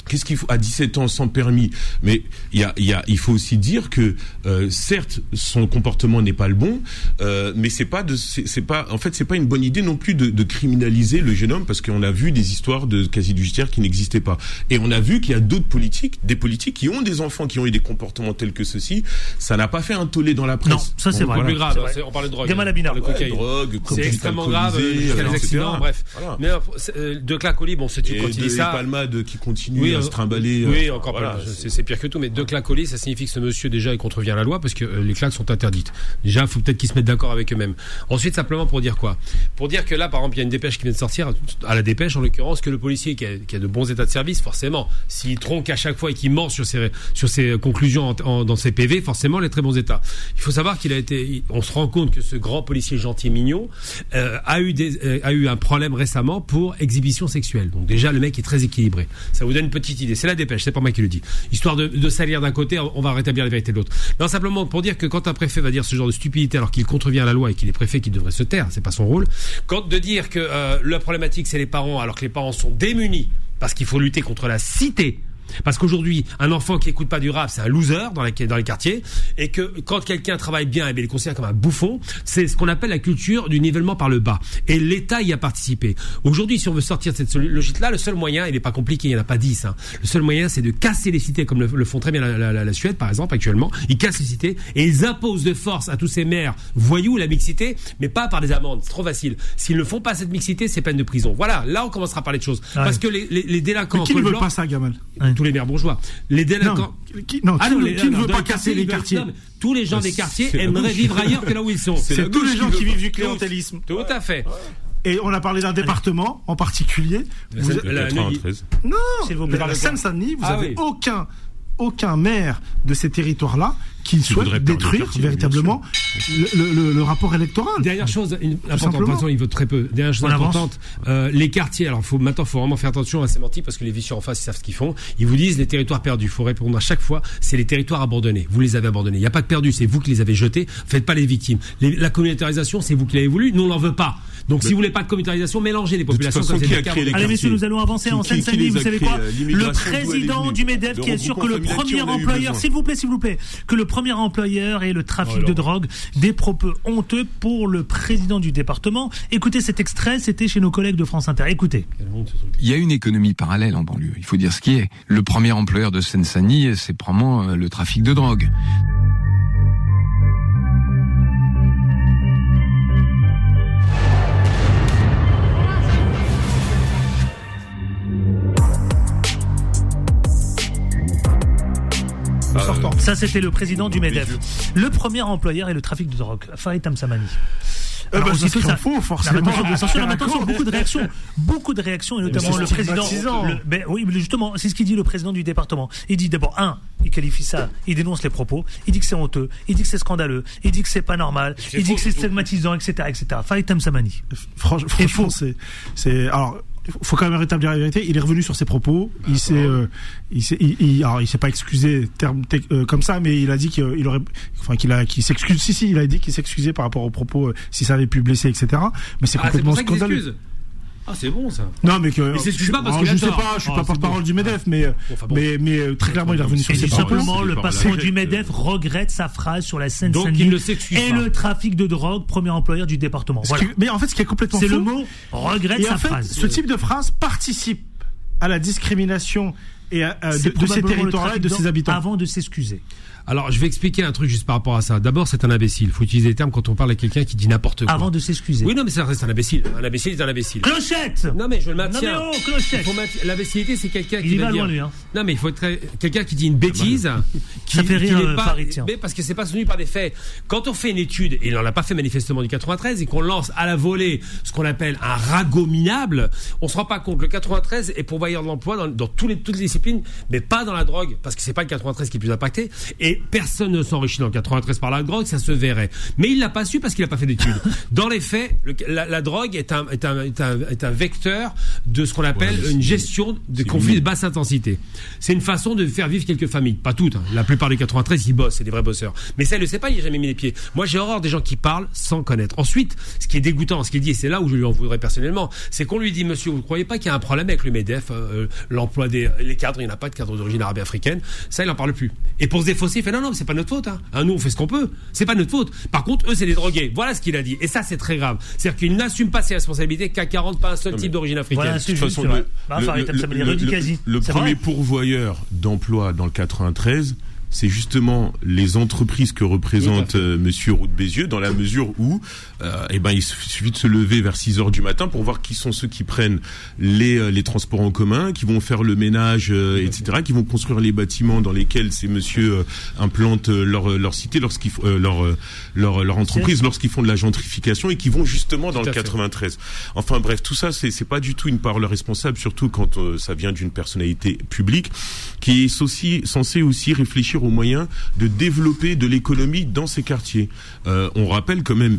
Qu'est-ce qu'il faut à 17 ans sans permis? Mais il y a, il y a, il faut aussi dire que euh, certes son comportement n'est pas le bon, euh, mais c'est pas de, c'est pas, en fait c'est pas une bonne idée non plus de, de criminaliser le jeune homme parce qu'on a vu des histoires de quasi judiciaire qui n'existaient pas. Et on a vu qu'il y a d'autres politiques, des politiques qui ont des enfants qui ont eu des comportements tels que ceci. Ça n'a pas fait un tollé dans la presse. Non, ça c'est vrai. voilà. plus grave, c'est- on parlait de drogue. Gamal Abina. On parle de Ouais, drogue, c'est extrêmement grave, jusqu'à euh, les etc. accidents, bref. Voilà. Mais euh, euh, de clacolis, bon, c'est tu Et continues de ça? Palmade qui continue Oui, à euh, se trimballer. Oui, euh, encore voilà, pas. C'est pire que tout. Mais deux claques au lit, ça signifie que ce monsieur déjà il contrevient à la loi parce que euh, les claques sont interdites. Déjà, il faut peut-être qu'ils se mettent d'accord avec eux-mêmes. Ensuite, simplement pour dire quoi? Pour dire que là, par exemple, il y a une dépêche qui vient de sortir à la dépêche, en l'occurrence, que le policier qui a, qui a de bons états de service, forcément, s'il tronque à chaque fois et qu'il ment sur ses sur ses conclusions en- en- dans ses PV, forcément, les très bons états. Il faut savoir qu'il a été. On se rend compte que ce grand policier gentil et mignon euh, a eu des, euh, a eu un problème récemment pour exhibition sexuelle. Donc déjà, le mec est très équilibré. Ça vous donne une petite C'est la dépêche, c'est pas moi qui le dis. Histoire de, de salir d'un côté, on va rétablir la vérité de l'autre. Non, simplement pour dire que quand un préfet va dire ce genre de stupidité alors qu'il contrevient à la loi et qu'il est préfet qui devrait se taire, c'est pas son rôle. Quand de dire que euh, la problématique c'est les parents alors que les parents sont démunis parce qu'il faut lutter contre la cité. Parce qu'aujourd'hui, un enfant qui écoute pas du rap, c'est un loser dans, la- dans les quartiers, et que quand quelqu'un travaille bien, eh bien, il est considéré comme un bouffon. C'est ce qu'on appelle la culture du nivellement par le bas. Et l'État y a participé. Aujourd'hui, si on veut sortir de cette logique-là, le seul moyen, il n'est pas compliqué, il n'y en a pas dix. hein. Le seul moyen, c'est de casser les cités, comme le, le font très bien la, la- la- la Suède, par exemple, actuellement. Ils cassent les cités et ils imposent de force à tous ces maires voyous la mixité, mais pas par des amendes. C'est trop facile. S'ils ne font pas cette mixité, c'est peine de prison. Voilà, là, on commencera à parler de choses. Parce que les, les, les délinquants. Mais qui ne veut blanc- pas ça, Gamal? Tous les maires bourgeois. Les délinquants. Non, qui- non, qui ne- qui ne veut pas casser les quartiers non, Tous les gens des quartiers aimeraient vivre ailleurs que là où ils sont. C'est tous les gens qui vivent du clientélisme. Tout à fait. Et on a parlé d'un département en particulier. Vous La- êtes- la- Non, la Seine-Saint-Denis, vous Ah avez oui. aucun aucun maire de ces territoires-là qui souhaite détruire véritablement le, le- le- le rapport électoral. Dernière chose une- importante, il vote très peu. Dernière chose On importante, euh, les quartiers. Alors, faut, maintenant, faut vraiment faire attention à ces mentis parce que les vicieux en face, ils savent ce qu'ils font. Ils vous disent les territoires perdus. Il faut répondre à chaque fois, c'est les territoires abandonnés. Vous les avez abandonnés. Il n'y a pas de perdus, c'est vous qui les avez jetés. Faites pas les victimes. Les- la communautarisation, c'est vous qui l'avez voulu. Nous, on n'en veut pas. Donc, si vous voulez pas de communautarisation, mélangez les populations. façon, comme c'est qui le a cas créé avant. les Allez messieurs, nous allons avancer Qui- en Seine-Saint-Denis. les Vous savez quoi Le président du MEDEF qui assure que le premier employeur, s'il vous plaît, s'il vous plaît, que le premier employeur est le trafic de drogue, des propos honteux pour le président du département. Écoutez cet extrait, c'était chez nos collègues de France Inter. Écoutez. Il y a une économie parallèle en banlieue, il faut dire ce qui est. Le premier employeur de Seine-Saint-Denis, c'est probablement euh, le trafic de drogue. Ça, c'était le président du MEDEF. Le premier employeur est le trafic de drogue. Farid Tamsamani. Eh ben, ça aussitôt, serait faux, forcément. Non, mais attention, attention, beaucoup de réactions, beaucoup de réactions, et notamment c'est le président. le- ben oui, justement, c'est ce qu'il dit le président du département. Il dit d'abord un, il qualifie ça, il dénonce les propos, il dit que c'est honteux, il dit que c'est scandaleux, il dit que c'est pas normal, C'est il dit faux, que c'est stigmatisant, etc., etc. Farid Tamsamani. Franch- franchement, c'est, c'est, alors, faut quand même rétablir la vérité. Il est revenu sur ses propos. Il s'est, euh, il s'est, il, il- alors, il s'est pas excusé terme euh, comme ça, mais il a dit qu'il aurait, enfin, qu'il a, qu'il s'excuse. Si, si, il a dit qu'il s'excusait par rapport aux propos, euh, si ça avait pu blesser, etc. Mais c'est Ah, complètement scandaleux. Ah, c'est bon ça. Non, mais que. Il s'excuse pas parce a Je sais pas, je suis Ah, pas c'est porte-parole bon. du MEDEF, mais, enfin, bon. mais, mais euh, très clairement, il est revenu sur Et ses simplement, le patron du MEDEF regrette sa phrase sur la scène Donc, il ne s'excuse et pas. le trafic de drogue, premier employeur du département. Mais en fait, ce qui est complètement C'est faux. le mot regrette Et sa en fait, phrase. ce type de phrase participe à la discrimination et à- C'est de, de ces probablement le territoires et de- ses habitants. Avant de s'excuser. Alors, je vais expliquer un truc juste par rapport à ça. D'abord, c'est un imbécile. Faut utiliser les termes quand on parle à quelqu'un qui dit n'importe quoi. Avant de s'excuser. Oui, non, mais ça reste un imbécile. Un imbécile est un imbécile. Clochette Non, mais je le maintiens. Non, mais oh, clochette Il L'imbécilité, c'est quelqu'un Il qui y va va dire. loin, lui, hein. Non, mais il faut être quelqu'un qui dit une bêtise. qui, Ça fait qui rire, n'est euh, pas. Mais parce que c'est pas soutenu par des faits. Quand on fait une étude, et il n'en a pas fait manifestement du 93, et qu'on lance à la volée ce qu'on appelle un ragot minable, on se rend pas compte. Le 93 est pourvoyeur de l'emploi dans, dans tous les, toutes les disciplines, mais pas dans la drogue, parce que c'est pas le 93 qui est plus impacté. Et personne ne s'enrichit dans le 93 par la drogue, ça se verrait. Mais il l'a pas su parce qu'il a pas fait d'études. Dans les faits, le- la, la drogue est un, est, un, est, un, est un vecteur de ce qu'on appelle Ouais, une gestion de conflits de basse intensité. C'est une façon de faire vivre quelques familles, pas toutes. hein. La plupart des 93, ils bossent, c'est des vrais bosseurs. Mais ça, il le sait pas, il a jamais mis les pieds. Moi, j'ai horreur des gens qui parlent sans connaître. Ensuite, ce qui est dégoûtant, ce qu'il dit, et c'est là où je lui en voudrais personnellement, c'est qu'on lui dit, monsieur, vous ne croyez pas qu'il y a un problème avec le Medef, euh, l'emploi des, les cadre, il n'y en a pas de cadre d'origine arabe africaine. Ça, il n'en parle plus. Et pour se défausser, fait non, non, c'est pas notre faute. Hein. Hein, nous, on fait ce qu'on peut. C'est pas notre faute. Par contre, eux, c'est des drogués. Voilà ce qu'il a dit. Et ça, c'est très grave. C'est-à-dire qu'il n'assume pas ses responsabilités qu'à 40, pas un seul type d'origine africaine. Voilà, c'est De toute juste, façon, le, premier pourvoyeur d'emploi dans le 93, c'est justement les entreprises que représente euh, Monsieur Roux de Bézieux, dans la mesure où, euh, eh ben, il suffit de se lever vers 6 heures du matin pour voir qui sont ceux qui prennent les, euh, les transports en commun, qui vont faire le ménage, euh, etc., qui vont construire les bâtiments dans lesquels ces monsieur euh, implantent leur, leur cité, lorsqu'ils euh, leur, leur, leur entreprise, lorsqu'ils font de la gentrification et qui vont justement dans le à fait. 93. Enfin bref, tout ça, c'est c'est pas du tout une parole responsable, surtout quand euh, ça vient d'une personnalité publique qui est aussi censée aussi réfléchir aux moyens de développer de l'économie dans ces quartiers. Euh, on rappelle quand même.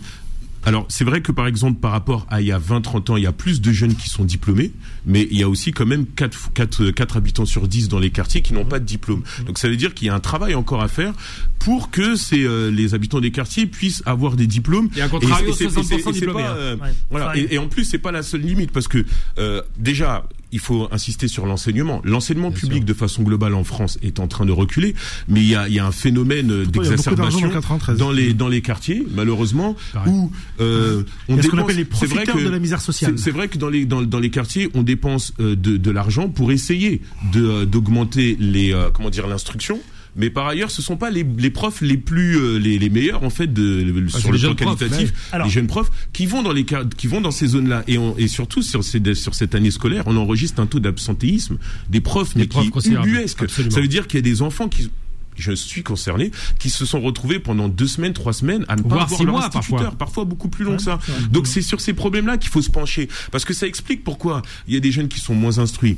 Alors, c'est vrai que par exemple, par rapport à il y a 20-30 ans, il y a plus de jeunes qui sont diplômés, mais il y a aussi quand même 4, 4, 4 habitants sur 10 dans les quartiers qui n'ont pas de diplôme. Donc ça veut dire qu'il y a un travail encore à faire pour que ces, euh, les habitants des quartiers puissent avoir des diplômes. Et à contrario, c'est- et c'est- 60% et c'est diplômés, pas, euh, Ouais. voilà. Pareil. Et, et en plus, c'est pas la seule limite parce que euh, déjà, il faut insister sur l'enseignement. L'enseignement public de façon globale en France est en train de reculer, mais il y a, il y a un phénomène d'exacerbation dans le 93. dans les dans les quartiers, malheureusement, où euh, on qu'on dépense- les c'est vrai profiteurs que- de la misère sociale. c'est- vrai que dans les dans, dans les quartiers, on dépense euh, de, de l'argent pour essayer euh, d'augmenter les euh, comment dire l'instruction. Mais par ailleurs, ce sont pas les, les profs les plus euh, les, les meilleurs en fait de, c'est sur le plan profs, qualitatif, ouais. Les jeunes profs qui vont dans les qui vont dans ces zones-là et, on- et surtout sur ces, sur cette année scolaire, on enregistre un taux d'absentéisme des profs mais profs qui ubuesque. Ça veut dire qu'il y a des enfants qui je suis concerné, qui se sont retrouvés pendant deux semaines, trois semaines à ne pas six leur mois, parfois. parfois beaucoup plus long que ça. Donc c'est sur ces problèmes-là qu'il faut se pencher, parce que ça explique pourquoi il y a des jeunes qui sont moins instruits.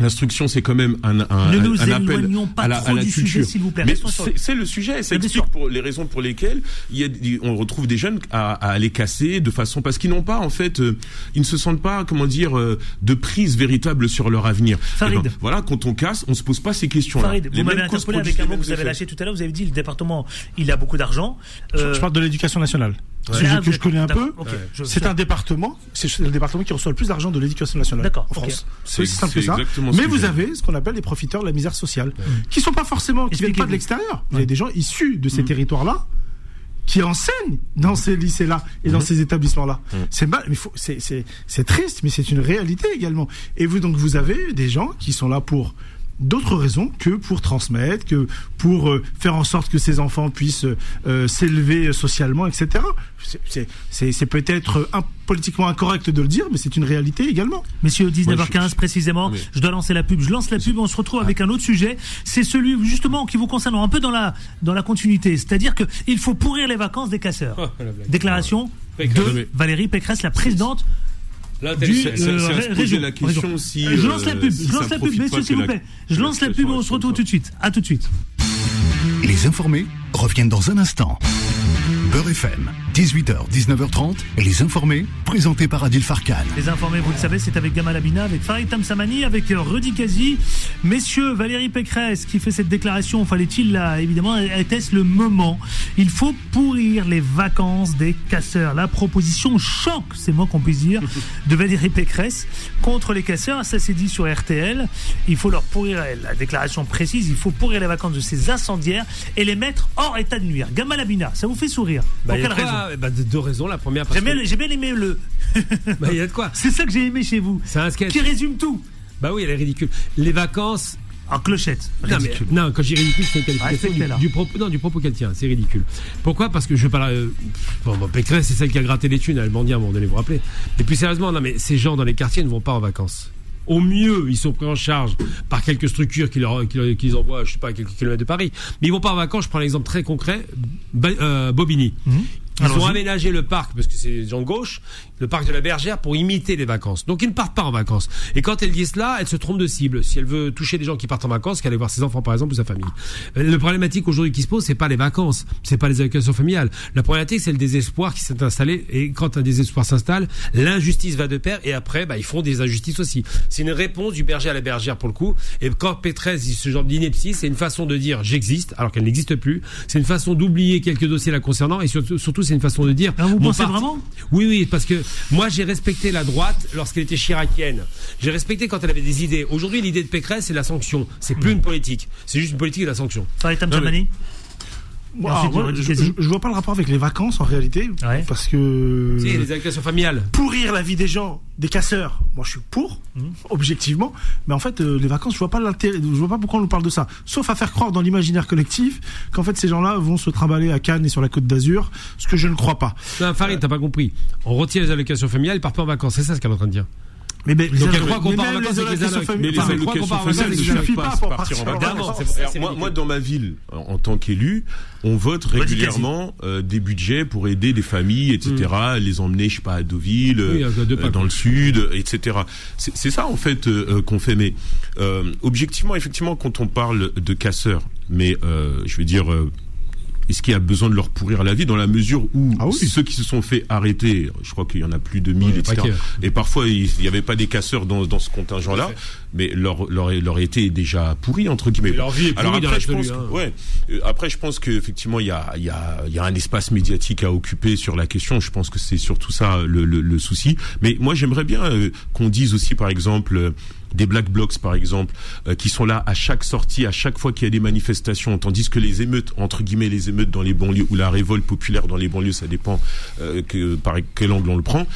L'instruction, c'est quand même un, un, Ne un- nous un appel éloignons pas à la, trop à la du culture. sujet, s'il vous plaît. Mais c'est c'est le sujet. Ça explique pour les raisons pour lesquelles il y a, on retrouve des jeunes à, à aller casser de façon parce qu'ils n'ont pas en fait, euh, ils ne se sentent pas comment dire euh, de prise véritable sur leur avenir. Farid. Eh ben, voilà, quand on casse, on se pose pas ces questions-là. Farid, Les vous m'avez interpellé avec un les mot que vous avez lâché tout à l'heure. Vous avez dit le département, il a beaucoup d'argent. Euh, Je parle de l'éducation nationale. Ouais. Sujet Ah, que je connais un peu. d'accord, ok. Je- C'est un département, c'est le département qui reçoit le plus d'argent de l'éducation nationale D'accord, en. France. C'est- simple que ça. Mais vous avez ce qu'on appelle les profiteurs de la misère sociale, qui sont pas forcément, qui viennent pas de l'extérieur. Vous avez des gens issus de Mm. ces territoires-là qui enseignent dans ces lycées-là et dans Mm. ces établissements-là. C'est mal, mais faut, c'est, c'est, c'est triste, mais c'est une réalité également. Et vous, donc, vous avez des gens qui sont là pour d'autres raisons que pour transmettre, que pour euh, faire en sorte que ces enfants puissent euh, s'élever socialement, etc. C'est- C'est, c'est, c'est peut-être un, politiquement incorrect de le dire, mais c'est une réalité également. Messieurs, 19h15 précisément, je dois lancer la pub. Je lance la pub, on se retrouve avec un autre sujet. C'est celui justement qui vous concerne un peu dans la dans la continuité, c'est-à-dire que il faut pourrir les vacances des casseurs. blague. Déclaration de Valérie Pécresse, la présidente Là, du euh, se poser la question si, Euh, je lance la euh, pub, si je lance la pub, messieurs, s'il vous la- plaît. Je lance la situation pub, on se retrouve tout de suite. À tout de suite. Les informés reviennent dans un instant. Beurre FM, 18h, 19h30, et les informés, présentés par Adil Farkan. Les informés, vous le savez, c'est avec Gamal Abina, avec Farid Tamsamani, avec euh, Rudy Kazi. Messieurs, Valérie Pécresse qui fait cette déclaration, fallait-il là, évidemment, était-ce le moment? Il faut pourrir les vacances des casseurs. La proposition choc, c'est moi qu'on puisse dire, de Valérie Pécresse contre les casseurs. Ça s'est dit sur RTL. Il faut leur pourrir, la déclaration précise, il faut pourrir les vacances de ces incendiaires et les mettre hors état de nuire. Gamal Abina, ça vous fait sourire? Bah, Pour a quelle de raison Bah, de deux raisons. La première, parce J'ai bien, que- j'ai bien aimé le. Bah, il y a de quoi C'est ça que j'ai aimé chez vous. C'est un sketch. Qui résume tout. Bah oui, elle est ridicule. Les vacances. En clochette. Non, mais, Ridicule. non, quand j'ai ridicule, c'est une qualification du, du propos, non, du propos qu'elle tient. C'est ridicule. Pourquoi? Parce que je parle. Euh, bon, bon, Pécresse, c'est celle qui a gratté les thunes. Elle m'en dit à un moment donné, vous vous rappelez. Et plus sérieusement, non, mais ces gens dans les quartiers ne vont pas en vacances. Au mieux, ils sont pris en charge par quelques structures qui, leur, qui, leur- qui les envoient, je sais pas, à quelques kilomètres de Paris. Mais ils vont pas en vacances. Je prends l'exemple très concret. Ba- euh, Bobigny. Ils ont aménagé le parc, parce que c'est des gens de gauche, le parc de la Bergère, pour imiter les vacances. Donc ils ne partent pas en vacances. Et quand elle dit cela, elle se trompe de cible. Si elle veut toucher des gens qui partent en vacances, qu'elle aille voir ses enfants par exemple ou sa famille. Euh, Le problématique aujourd'hui qui se pose, c'est pas les vacances, c'est pas les allocations familiales. La problématique, c'est le désespoir qui s'est installé. Et quand un désespoir s'installe, l'injustice va de pair. Et après, bah, ils font des injustices aussi. C'est une réponse du berger à la bergère pour le coup. Et quand Pétresse dit ce genre d'ineptie, c'est une façon de dire j'existe alors qu'elle n'existe plus. C'est une façon d'oublier quelques dossiers la concernant. Et surtout, surtout c'est une façon de dire. Ah, vous pensez parti- vraiment? Oui, oui, parce que Moi, j'ai respecté la droite lorsqu'elle était chiracienne. J'ai respecté quand elle avait des idées. Aujourd'hui, l'idée de Pécresse, c'est la sanction. C'est plus une politique. C'est juste une politique de la sanction. Farid Tamtamani Moi, Ensuite, alors, moi, Rudy je, je- je vois pas le rapport avec les vacances en réalité, parce que Si, les allocations familiales. pourrir la vie des gens, des casseurs, moi je suis pour, objectivement, mais en fait euh, les vacances, je vois pas l'intérêt, je vois pas pourquoi on nous parle de ça, sauf à faire croire dans l'imaginaire collectif qu'en fait ces gens-là vont se trimballer à Cannes et sur la Côte d'Azur, ce que je ne crois pas. Non, Farid, t'as pas compris. On retire les allocations familiales, ils partent pas en vacances. C'est ça ce qu'elle est en train de dire. Mais, mais, Donc les elle croit qu'on mais part en vacances les avec les allocations allocs. familiales- Mais les allocations familiales ne allocs. pas pour partir en vacances. Moi, dans ma ville, en tant qu'élu, on vote régulièrement euh, des budgets pour aider des familles, etc., les emmener, je sais pas, à Deauville, Mm. Oui, euh, à euh, dans le sud, etc. C'est ça en fait euh, qu'on fait. Mais objectivement, effectivement, quand on parle de casseurs, mais je veux dire. Euh, est-ce qu'il y a besoin de leur pourrir la vie dans la mesure où Ah ceux qui se sont fait arrêter, je crois qu'il y en a plus de 1000, Ouais, etc. paquet. Et parfois, il n'y avait pas des casseurs dans, dans ce contingent-là, mais leur, leur, leur été est déjà pourri, entre guillemets. Et leur vie est Alors pourrie dans après, je pense que- hein. ouais. Euh, Après, je pense qu'effectivement, il y a, il y, a, il y a un espace médiatique à occuper sur la question. Je pense que c'est surtout ça le, le, le souci. Mais moi, j'aimerais bien euh, qu'on dise aussi, par exemple, euh, des black blocs, par exemple, euh, qui sont là à chaque sortie, à chaque fois qu'il y a des manifestations, tandis que les émeutes, entre guillemets, les émeutes dans les banlieues ou la révolte populaire dans les banlieues, ça dépend euh, que, par quel angle on le prend.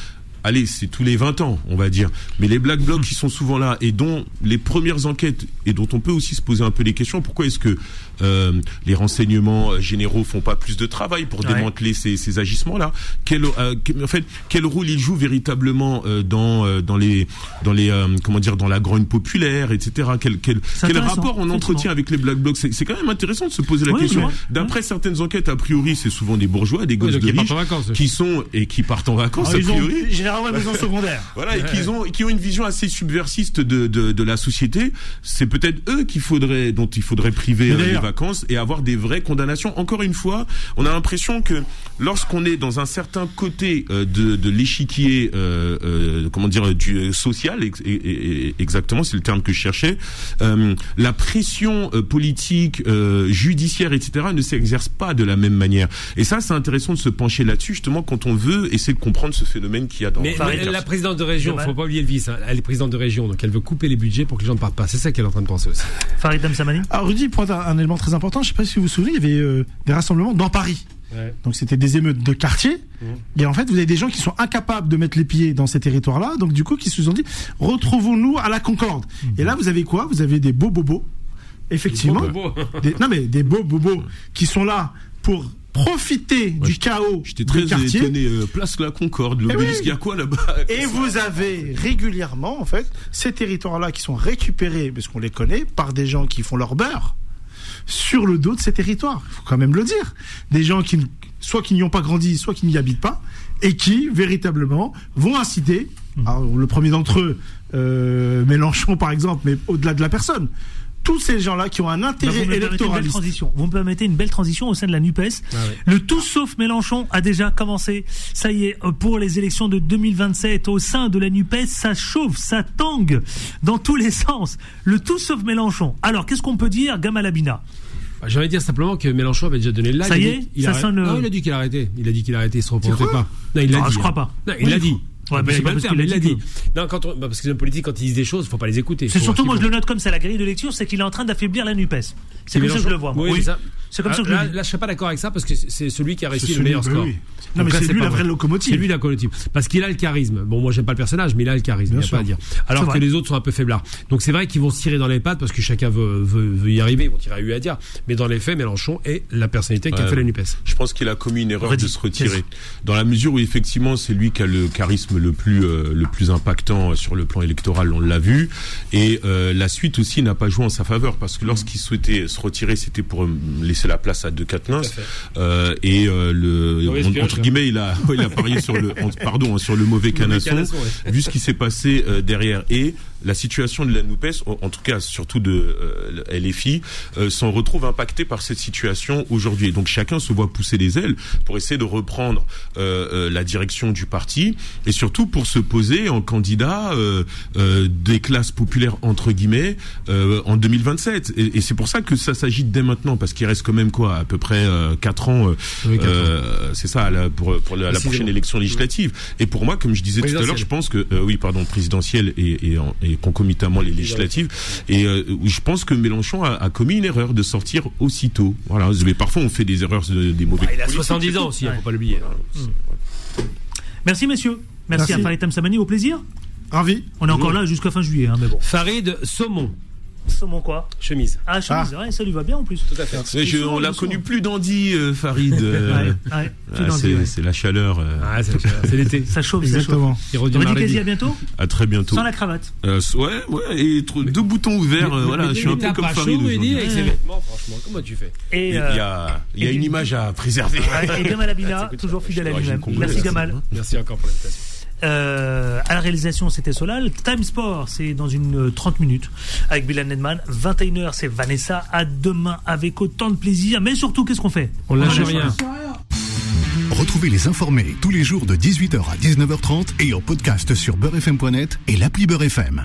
Allez, c'est tous les 20 ans, on va dire. Mais les black blocs qui sont souvent là et dont les premières enquêtes et dont on peut aussi se poser un peu des questions, pourquoi est-ce que euh, les renseignements euh, généraux font pas plus de travail pour Ouais. démanteler ces, ces agissements-là quel, euh, en fait, quel rôle ils jouent véritablement euh, dans euh, dans les dans les euh, comment dire dans la grogne populaire, etc. Quel quel, quel rapport on entretient avec les black blocs? C'est quand même intéressant de se poser la question. D'après certaines enquêtes, a priori, c'est souvent des bourgeois, des gosses de partent riches en vacances, qui sont et qui partent en vacances. Ah, a ils ont priori. généralement maison secondaire. Voilà, et qu'ils ont, qui ont une vision assez subversiste de, de, de la société. C'est peut-être eux qu'il faudrait, dont il faudrait priver euh, vacances et avoir des vraies condamnations. Encore une fois, on a l'impression que lorsqu'on est dans un certain côté euh, de, de l'échiquier, euh, euh, comment dire, du euh, social, ex- et- et- et- exactement, c'est le terme que je cherchais, euh, la pression euh, politique, euh, judiciaire, etc., ne s'exerce pas de la même manière. Et ça, c'est intéressant de se pencher là-dessus, justement, quand on veut essayer de comprendre ce phénomène qu'il y a dans Mais, mais la présidente de région, faut pas oublier le vice. hein. Elle est présidente de région, donc elle veut couper les budgets pour que les gens ne partent pas. C'est ça qu'elle est en train de penser aussi. Farid Tamsamani Alors Rudy pointe un, un élément très important, je sais pas si vous vous souvenez, il y avait euh, des rassemblements dans Paris. Donc c'était des émeutes de quartier. Et en fait, vous avez des gens qui sont incapables de mettre les pieds dans ces territoires-là, donc du coup, qui se sont dit, retrouvons-nous à la Concorde. Et là, vous avez quoi? Vous avez des beaux bobos, effectivement. Des beaux bobos. Des- non mais des beaux bobos qui sont là pour profiter du chaos J'étais très étonné. euh, place la Concorde, Eh l'obélisque, oui. il y a quoi là-bas? Et vous avez régulièrement, en fait, ces territoires-là qui sont récupérés, parce qu'on les connaît, par des gens qui font leur beurre sur le dos de ces territoires. Il faut quand même le dire. Des gens qui, soit qui n'y ont pas grandi, soit qui n'y habitent pas, et qui, véritablement, vont inciter, alors, le premier d'entre eux, euh, Mélenchon par exemple, mais au-delà de la personne, tous ces gens-là qui ont un Bah, intérêt vous me permettez une belle électoraliste. transition. Vous me permettez une belle transition au sein de la Nupes. Ah Le tout sauf Mélenchon a déjà commencé. Ça y est, euh, pour les élections de 2027 au sein de la Nupes, ça chauffe, ça tangue dans tous les sens. Le tout sauf Mélenchon. Alors, qu'est-ce qu'on peut dire, Gamalabina Bah, J'allais dire simplement que Mélenchon avait déjà donné le like. Ça y Il est il Ça a- sonne le- Non, il a dit qu'il a arrêté. Il a dit qu'il a arrêté. Il se représentait crois pas. Non, il l'a Non, dit. je crois pas. Non, il Oui, l'a dit. Ouais, Mais c'est pas parce qu'il il a dit. Non, quand on- bah, parce que les hommes politiques, quand ils disent des choses, faut pas les écouter. C'est surtout, moi je le note comme c'est la grille de lecture, c'est qu'il est en train d'affaiblir la Nupes. C'est comme ça que je le vois. Oui, c'est comme ça que je là, là, je serais pas d'accord avec ça parce que c'est- celui qui a réussi le meilleur bah score. oui. Non, Donc mais c'est lui la vrai. vraie locomotive. C'est lui la locomotive. Parce qu'il a le charisme. Bon, moi, j'aime pas le personnage, mais il a le charisme. Bien Il n'y a sûr. pas à dire. Alors que les autres sont un peu faiblards. Donc c'est vrai qu'ils vont se tirer dans les pattes parce que chacun veut, veut, veut y arriver. Ils vont tirer à eu à dire. Mais dans les faits, Mélenchon est la personnalité qui a fait la NUPES. Je pense qu'il a commis une erreur Redis, de se retirer. Dans la mesure où effectivement c'est lui qui a le charisme le plus euh, le plus impactant euh, sur le plan électoral, on l'a vu. Et euh, la suite aussi n'a pas joué en sa faveur parce que lorsqu'il souhaitait se retirer, c'était pour euh, laisser la place à De Quatennens. Euh, et euh, le on- entre guillemets, il a il a parié sur le pardon hein, sur le mauvais canasson. canasson, ouais. Vu ce qui s'est passé euh, derrière et la situation de la Noupes, en, tout cas surtout de euh, LFI, euh, s'en retrouve impactée par cette situation aujourd'hui. Et donc chacun se voit pousser les ailes pour essayer de reprendre euh, euh, la direction du parti et surtout pour se poser en candidat euh, euh, des classes populaires entre guillemets euh, en 2027. Et, et c'est pour ça que ça s'agite dès maintenant parce qu'il reste quand même quoi à peu près euh, quatre ans. euh, Oui, c'est ça là, pour pour la, prochaine élection législative. Et pour moi, comme je disais tout à l'heure, je pense que euh, oui, pardon, présidentielle et, et, en- et concomitamment les législatives. Et euh, je pense que Mélenchon a, a commis une erreur de sortir aussitôt. Voilà, mais parfois on fait des erreurs, de- des mauvais. Il a politiques, 70 c'est ans tout. aussi, il faut pas l'oublier. Merci messieurs. Merci, Merci. à Farid Samani, au plaisir. Ravi. On est encore là jusqu'à fin juillet, hein, mais bon. Farid Saumon. Saumon quoi Chemise. Ah, chemise, ouais, ça lui va bien en plus. Tout à fait. Mais je- on l'a connu plus dandy, euh, Farid. euh, Ouais, ouais, plus ah, c'est la chaleur. euh. Ah, c'est l'été. Ça chauffe, Exactement. ça chauffe. On dit à bientôt À très bientôt. Sans la cravate. Euh, ouais, ouais, et deux boutons ouverts. voilà, je suis un peu comme Farid. avec ses vêtements, franchement. Comment tu fais Et, Il y a, il y a une image à préserver. et Gamal Abina, toujours fidèle à lui-même. Merci Gamal. Merci encore pour l'invitation. Euh, à la réalisation, c'était Solal. Time Sport, c'est dans une euh, 30 minutes avec Bilal Nedman. 21h, c'est Vanessa. À demain avec autant de plaisir. Mais surtout, qu'est-ce qu'on fait? On lâche lâche rien. Retrouvez les informés tous les jours de 18h à 19h30 et en podcast sur beurrefm.net et l'appli Beurrefm.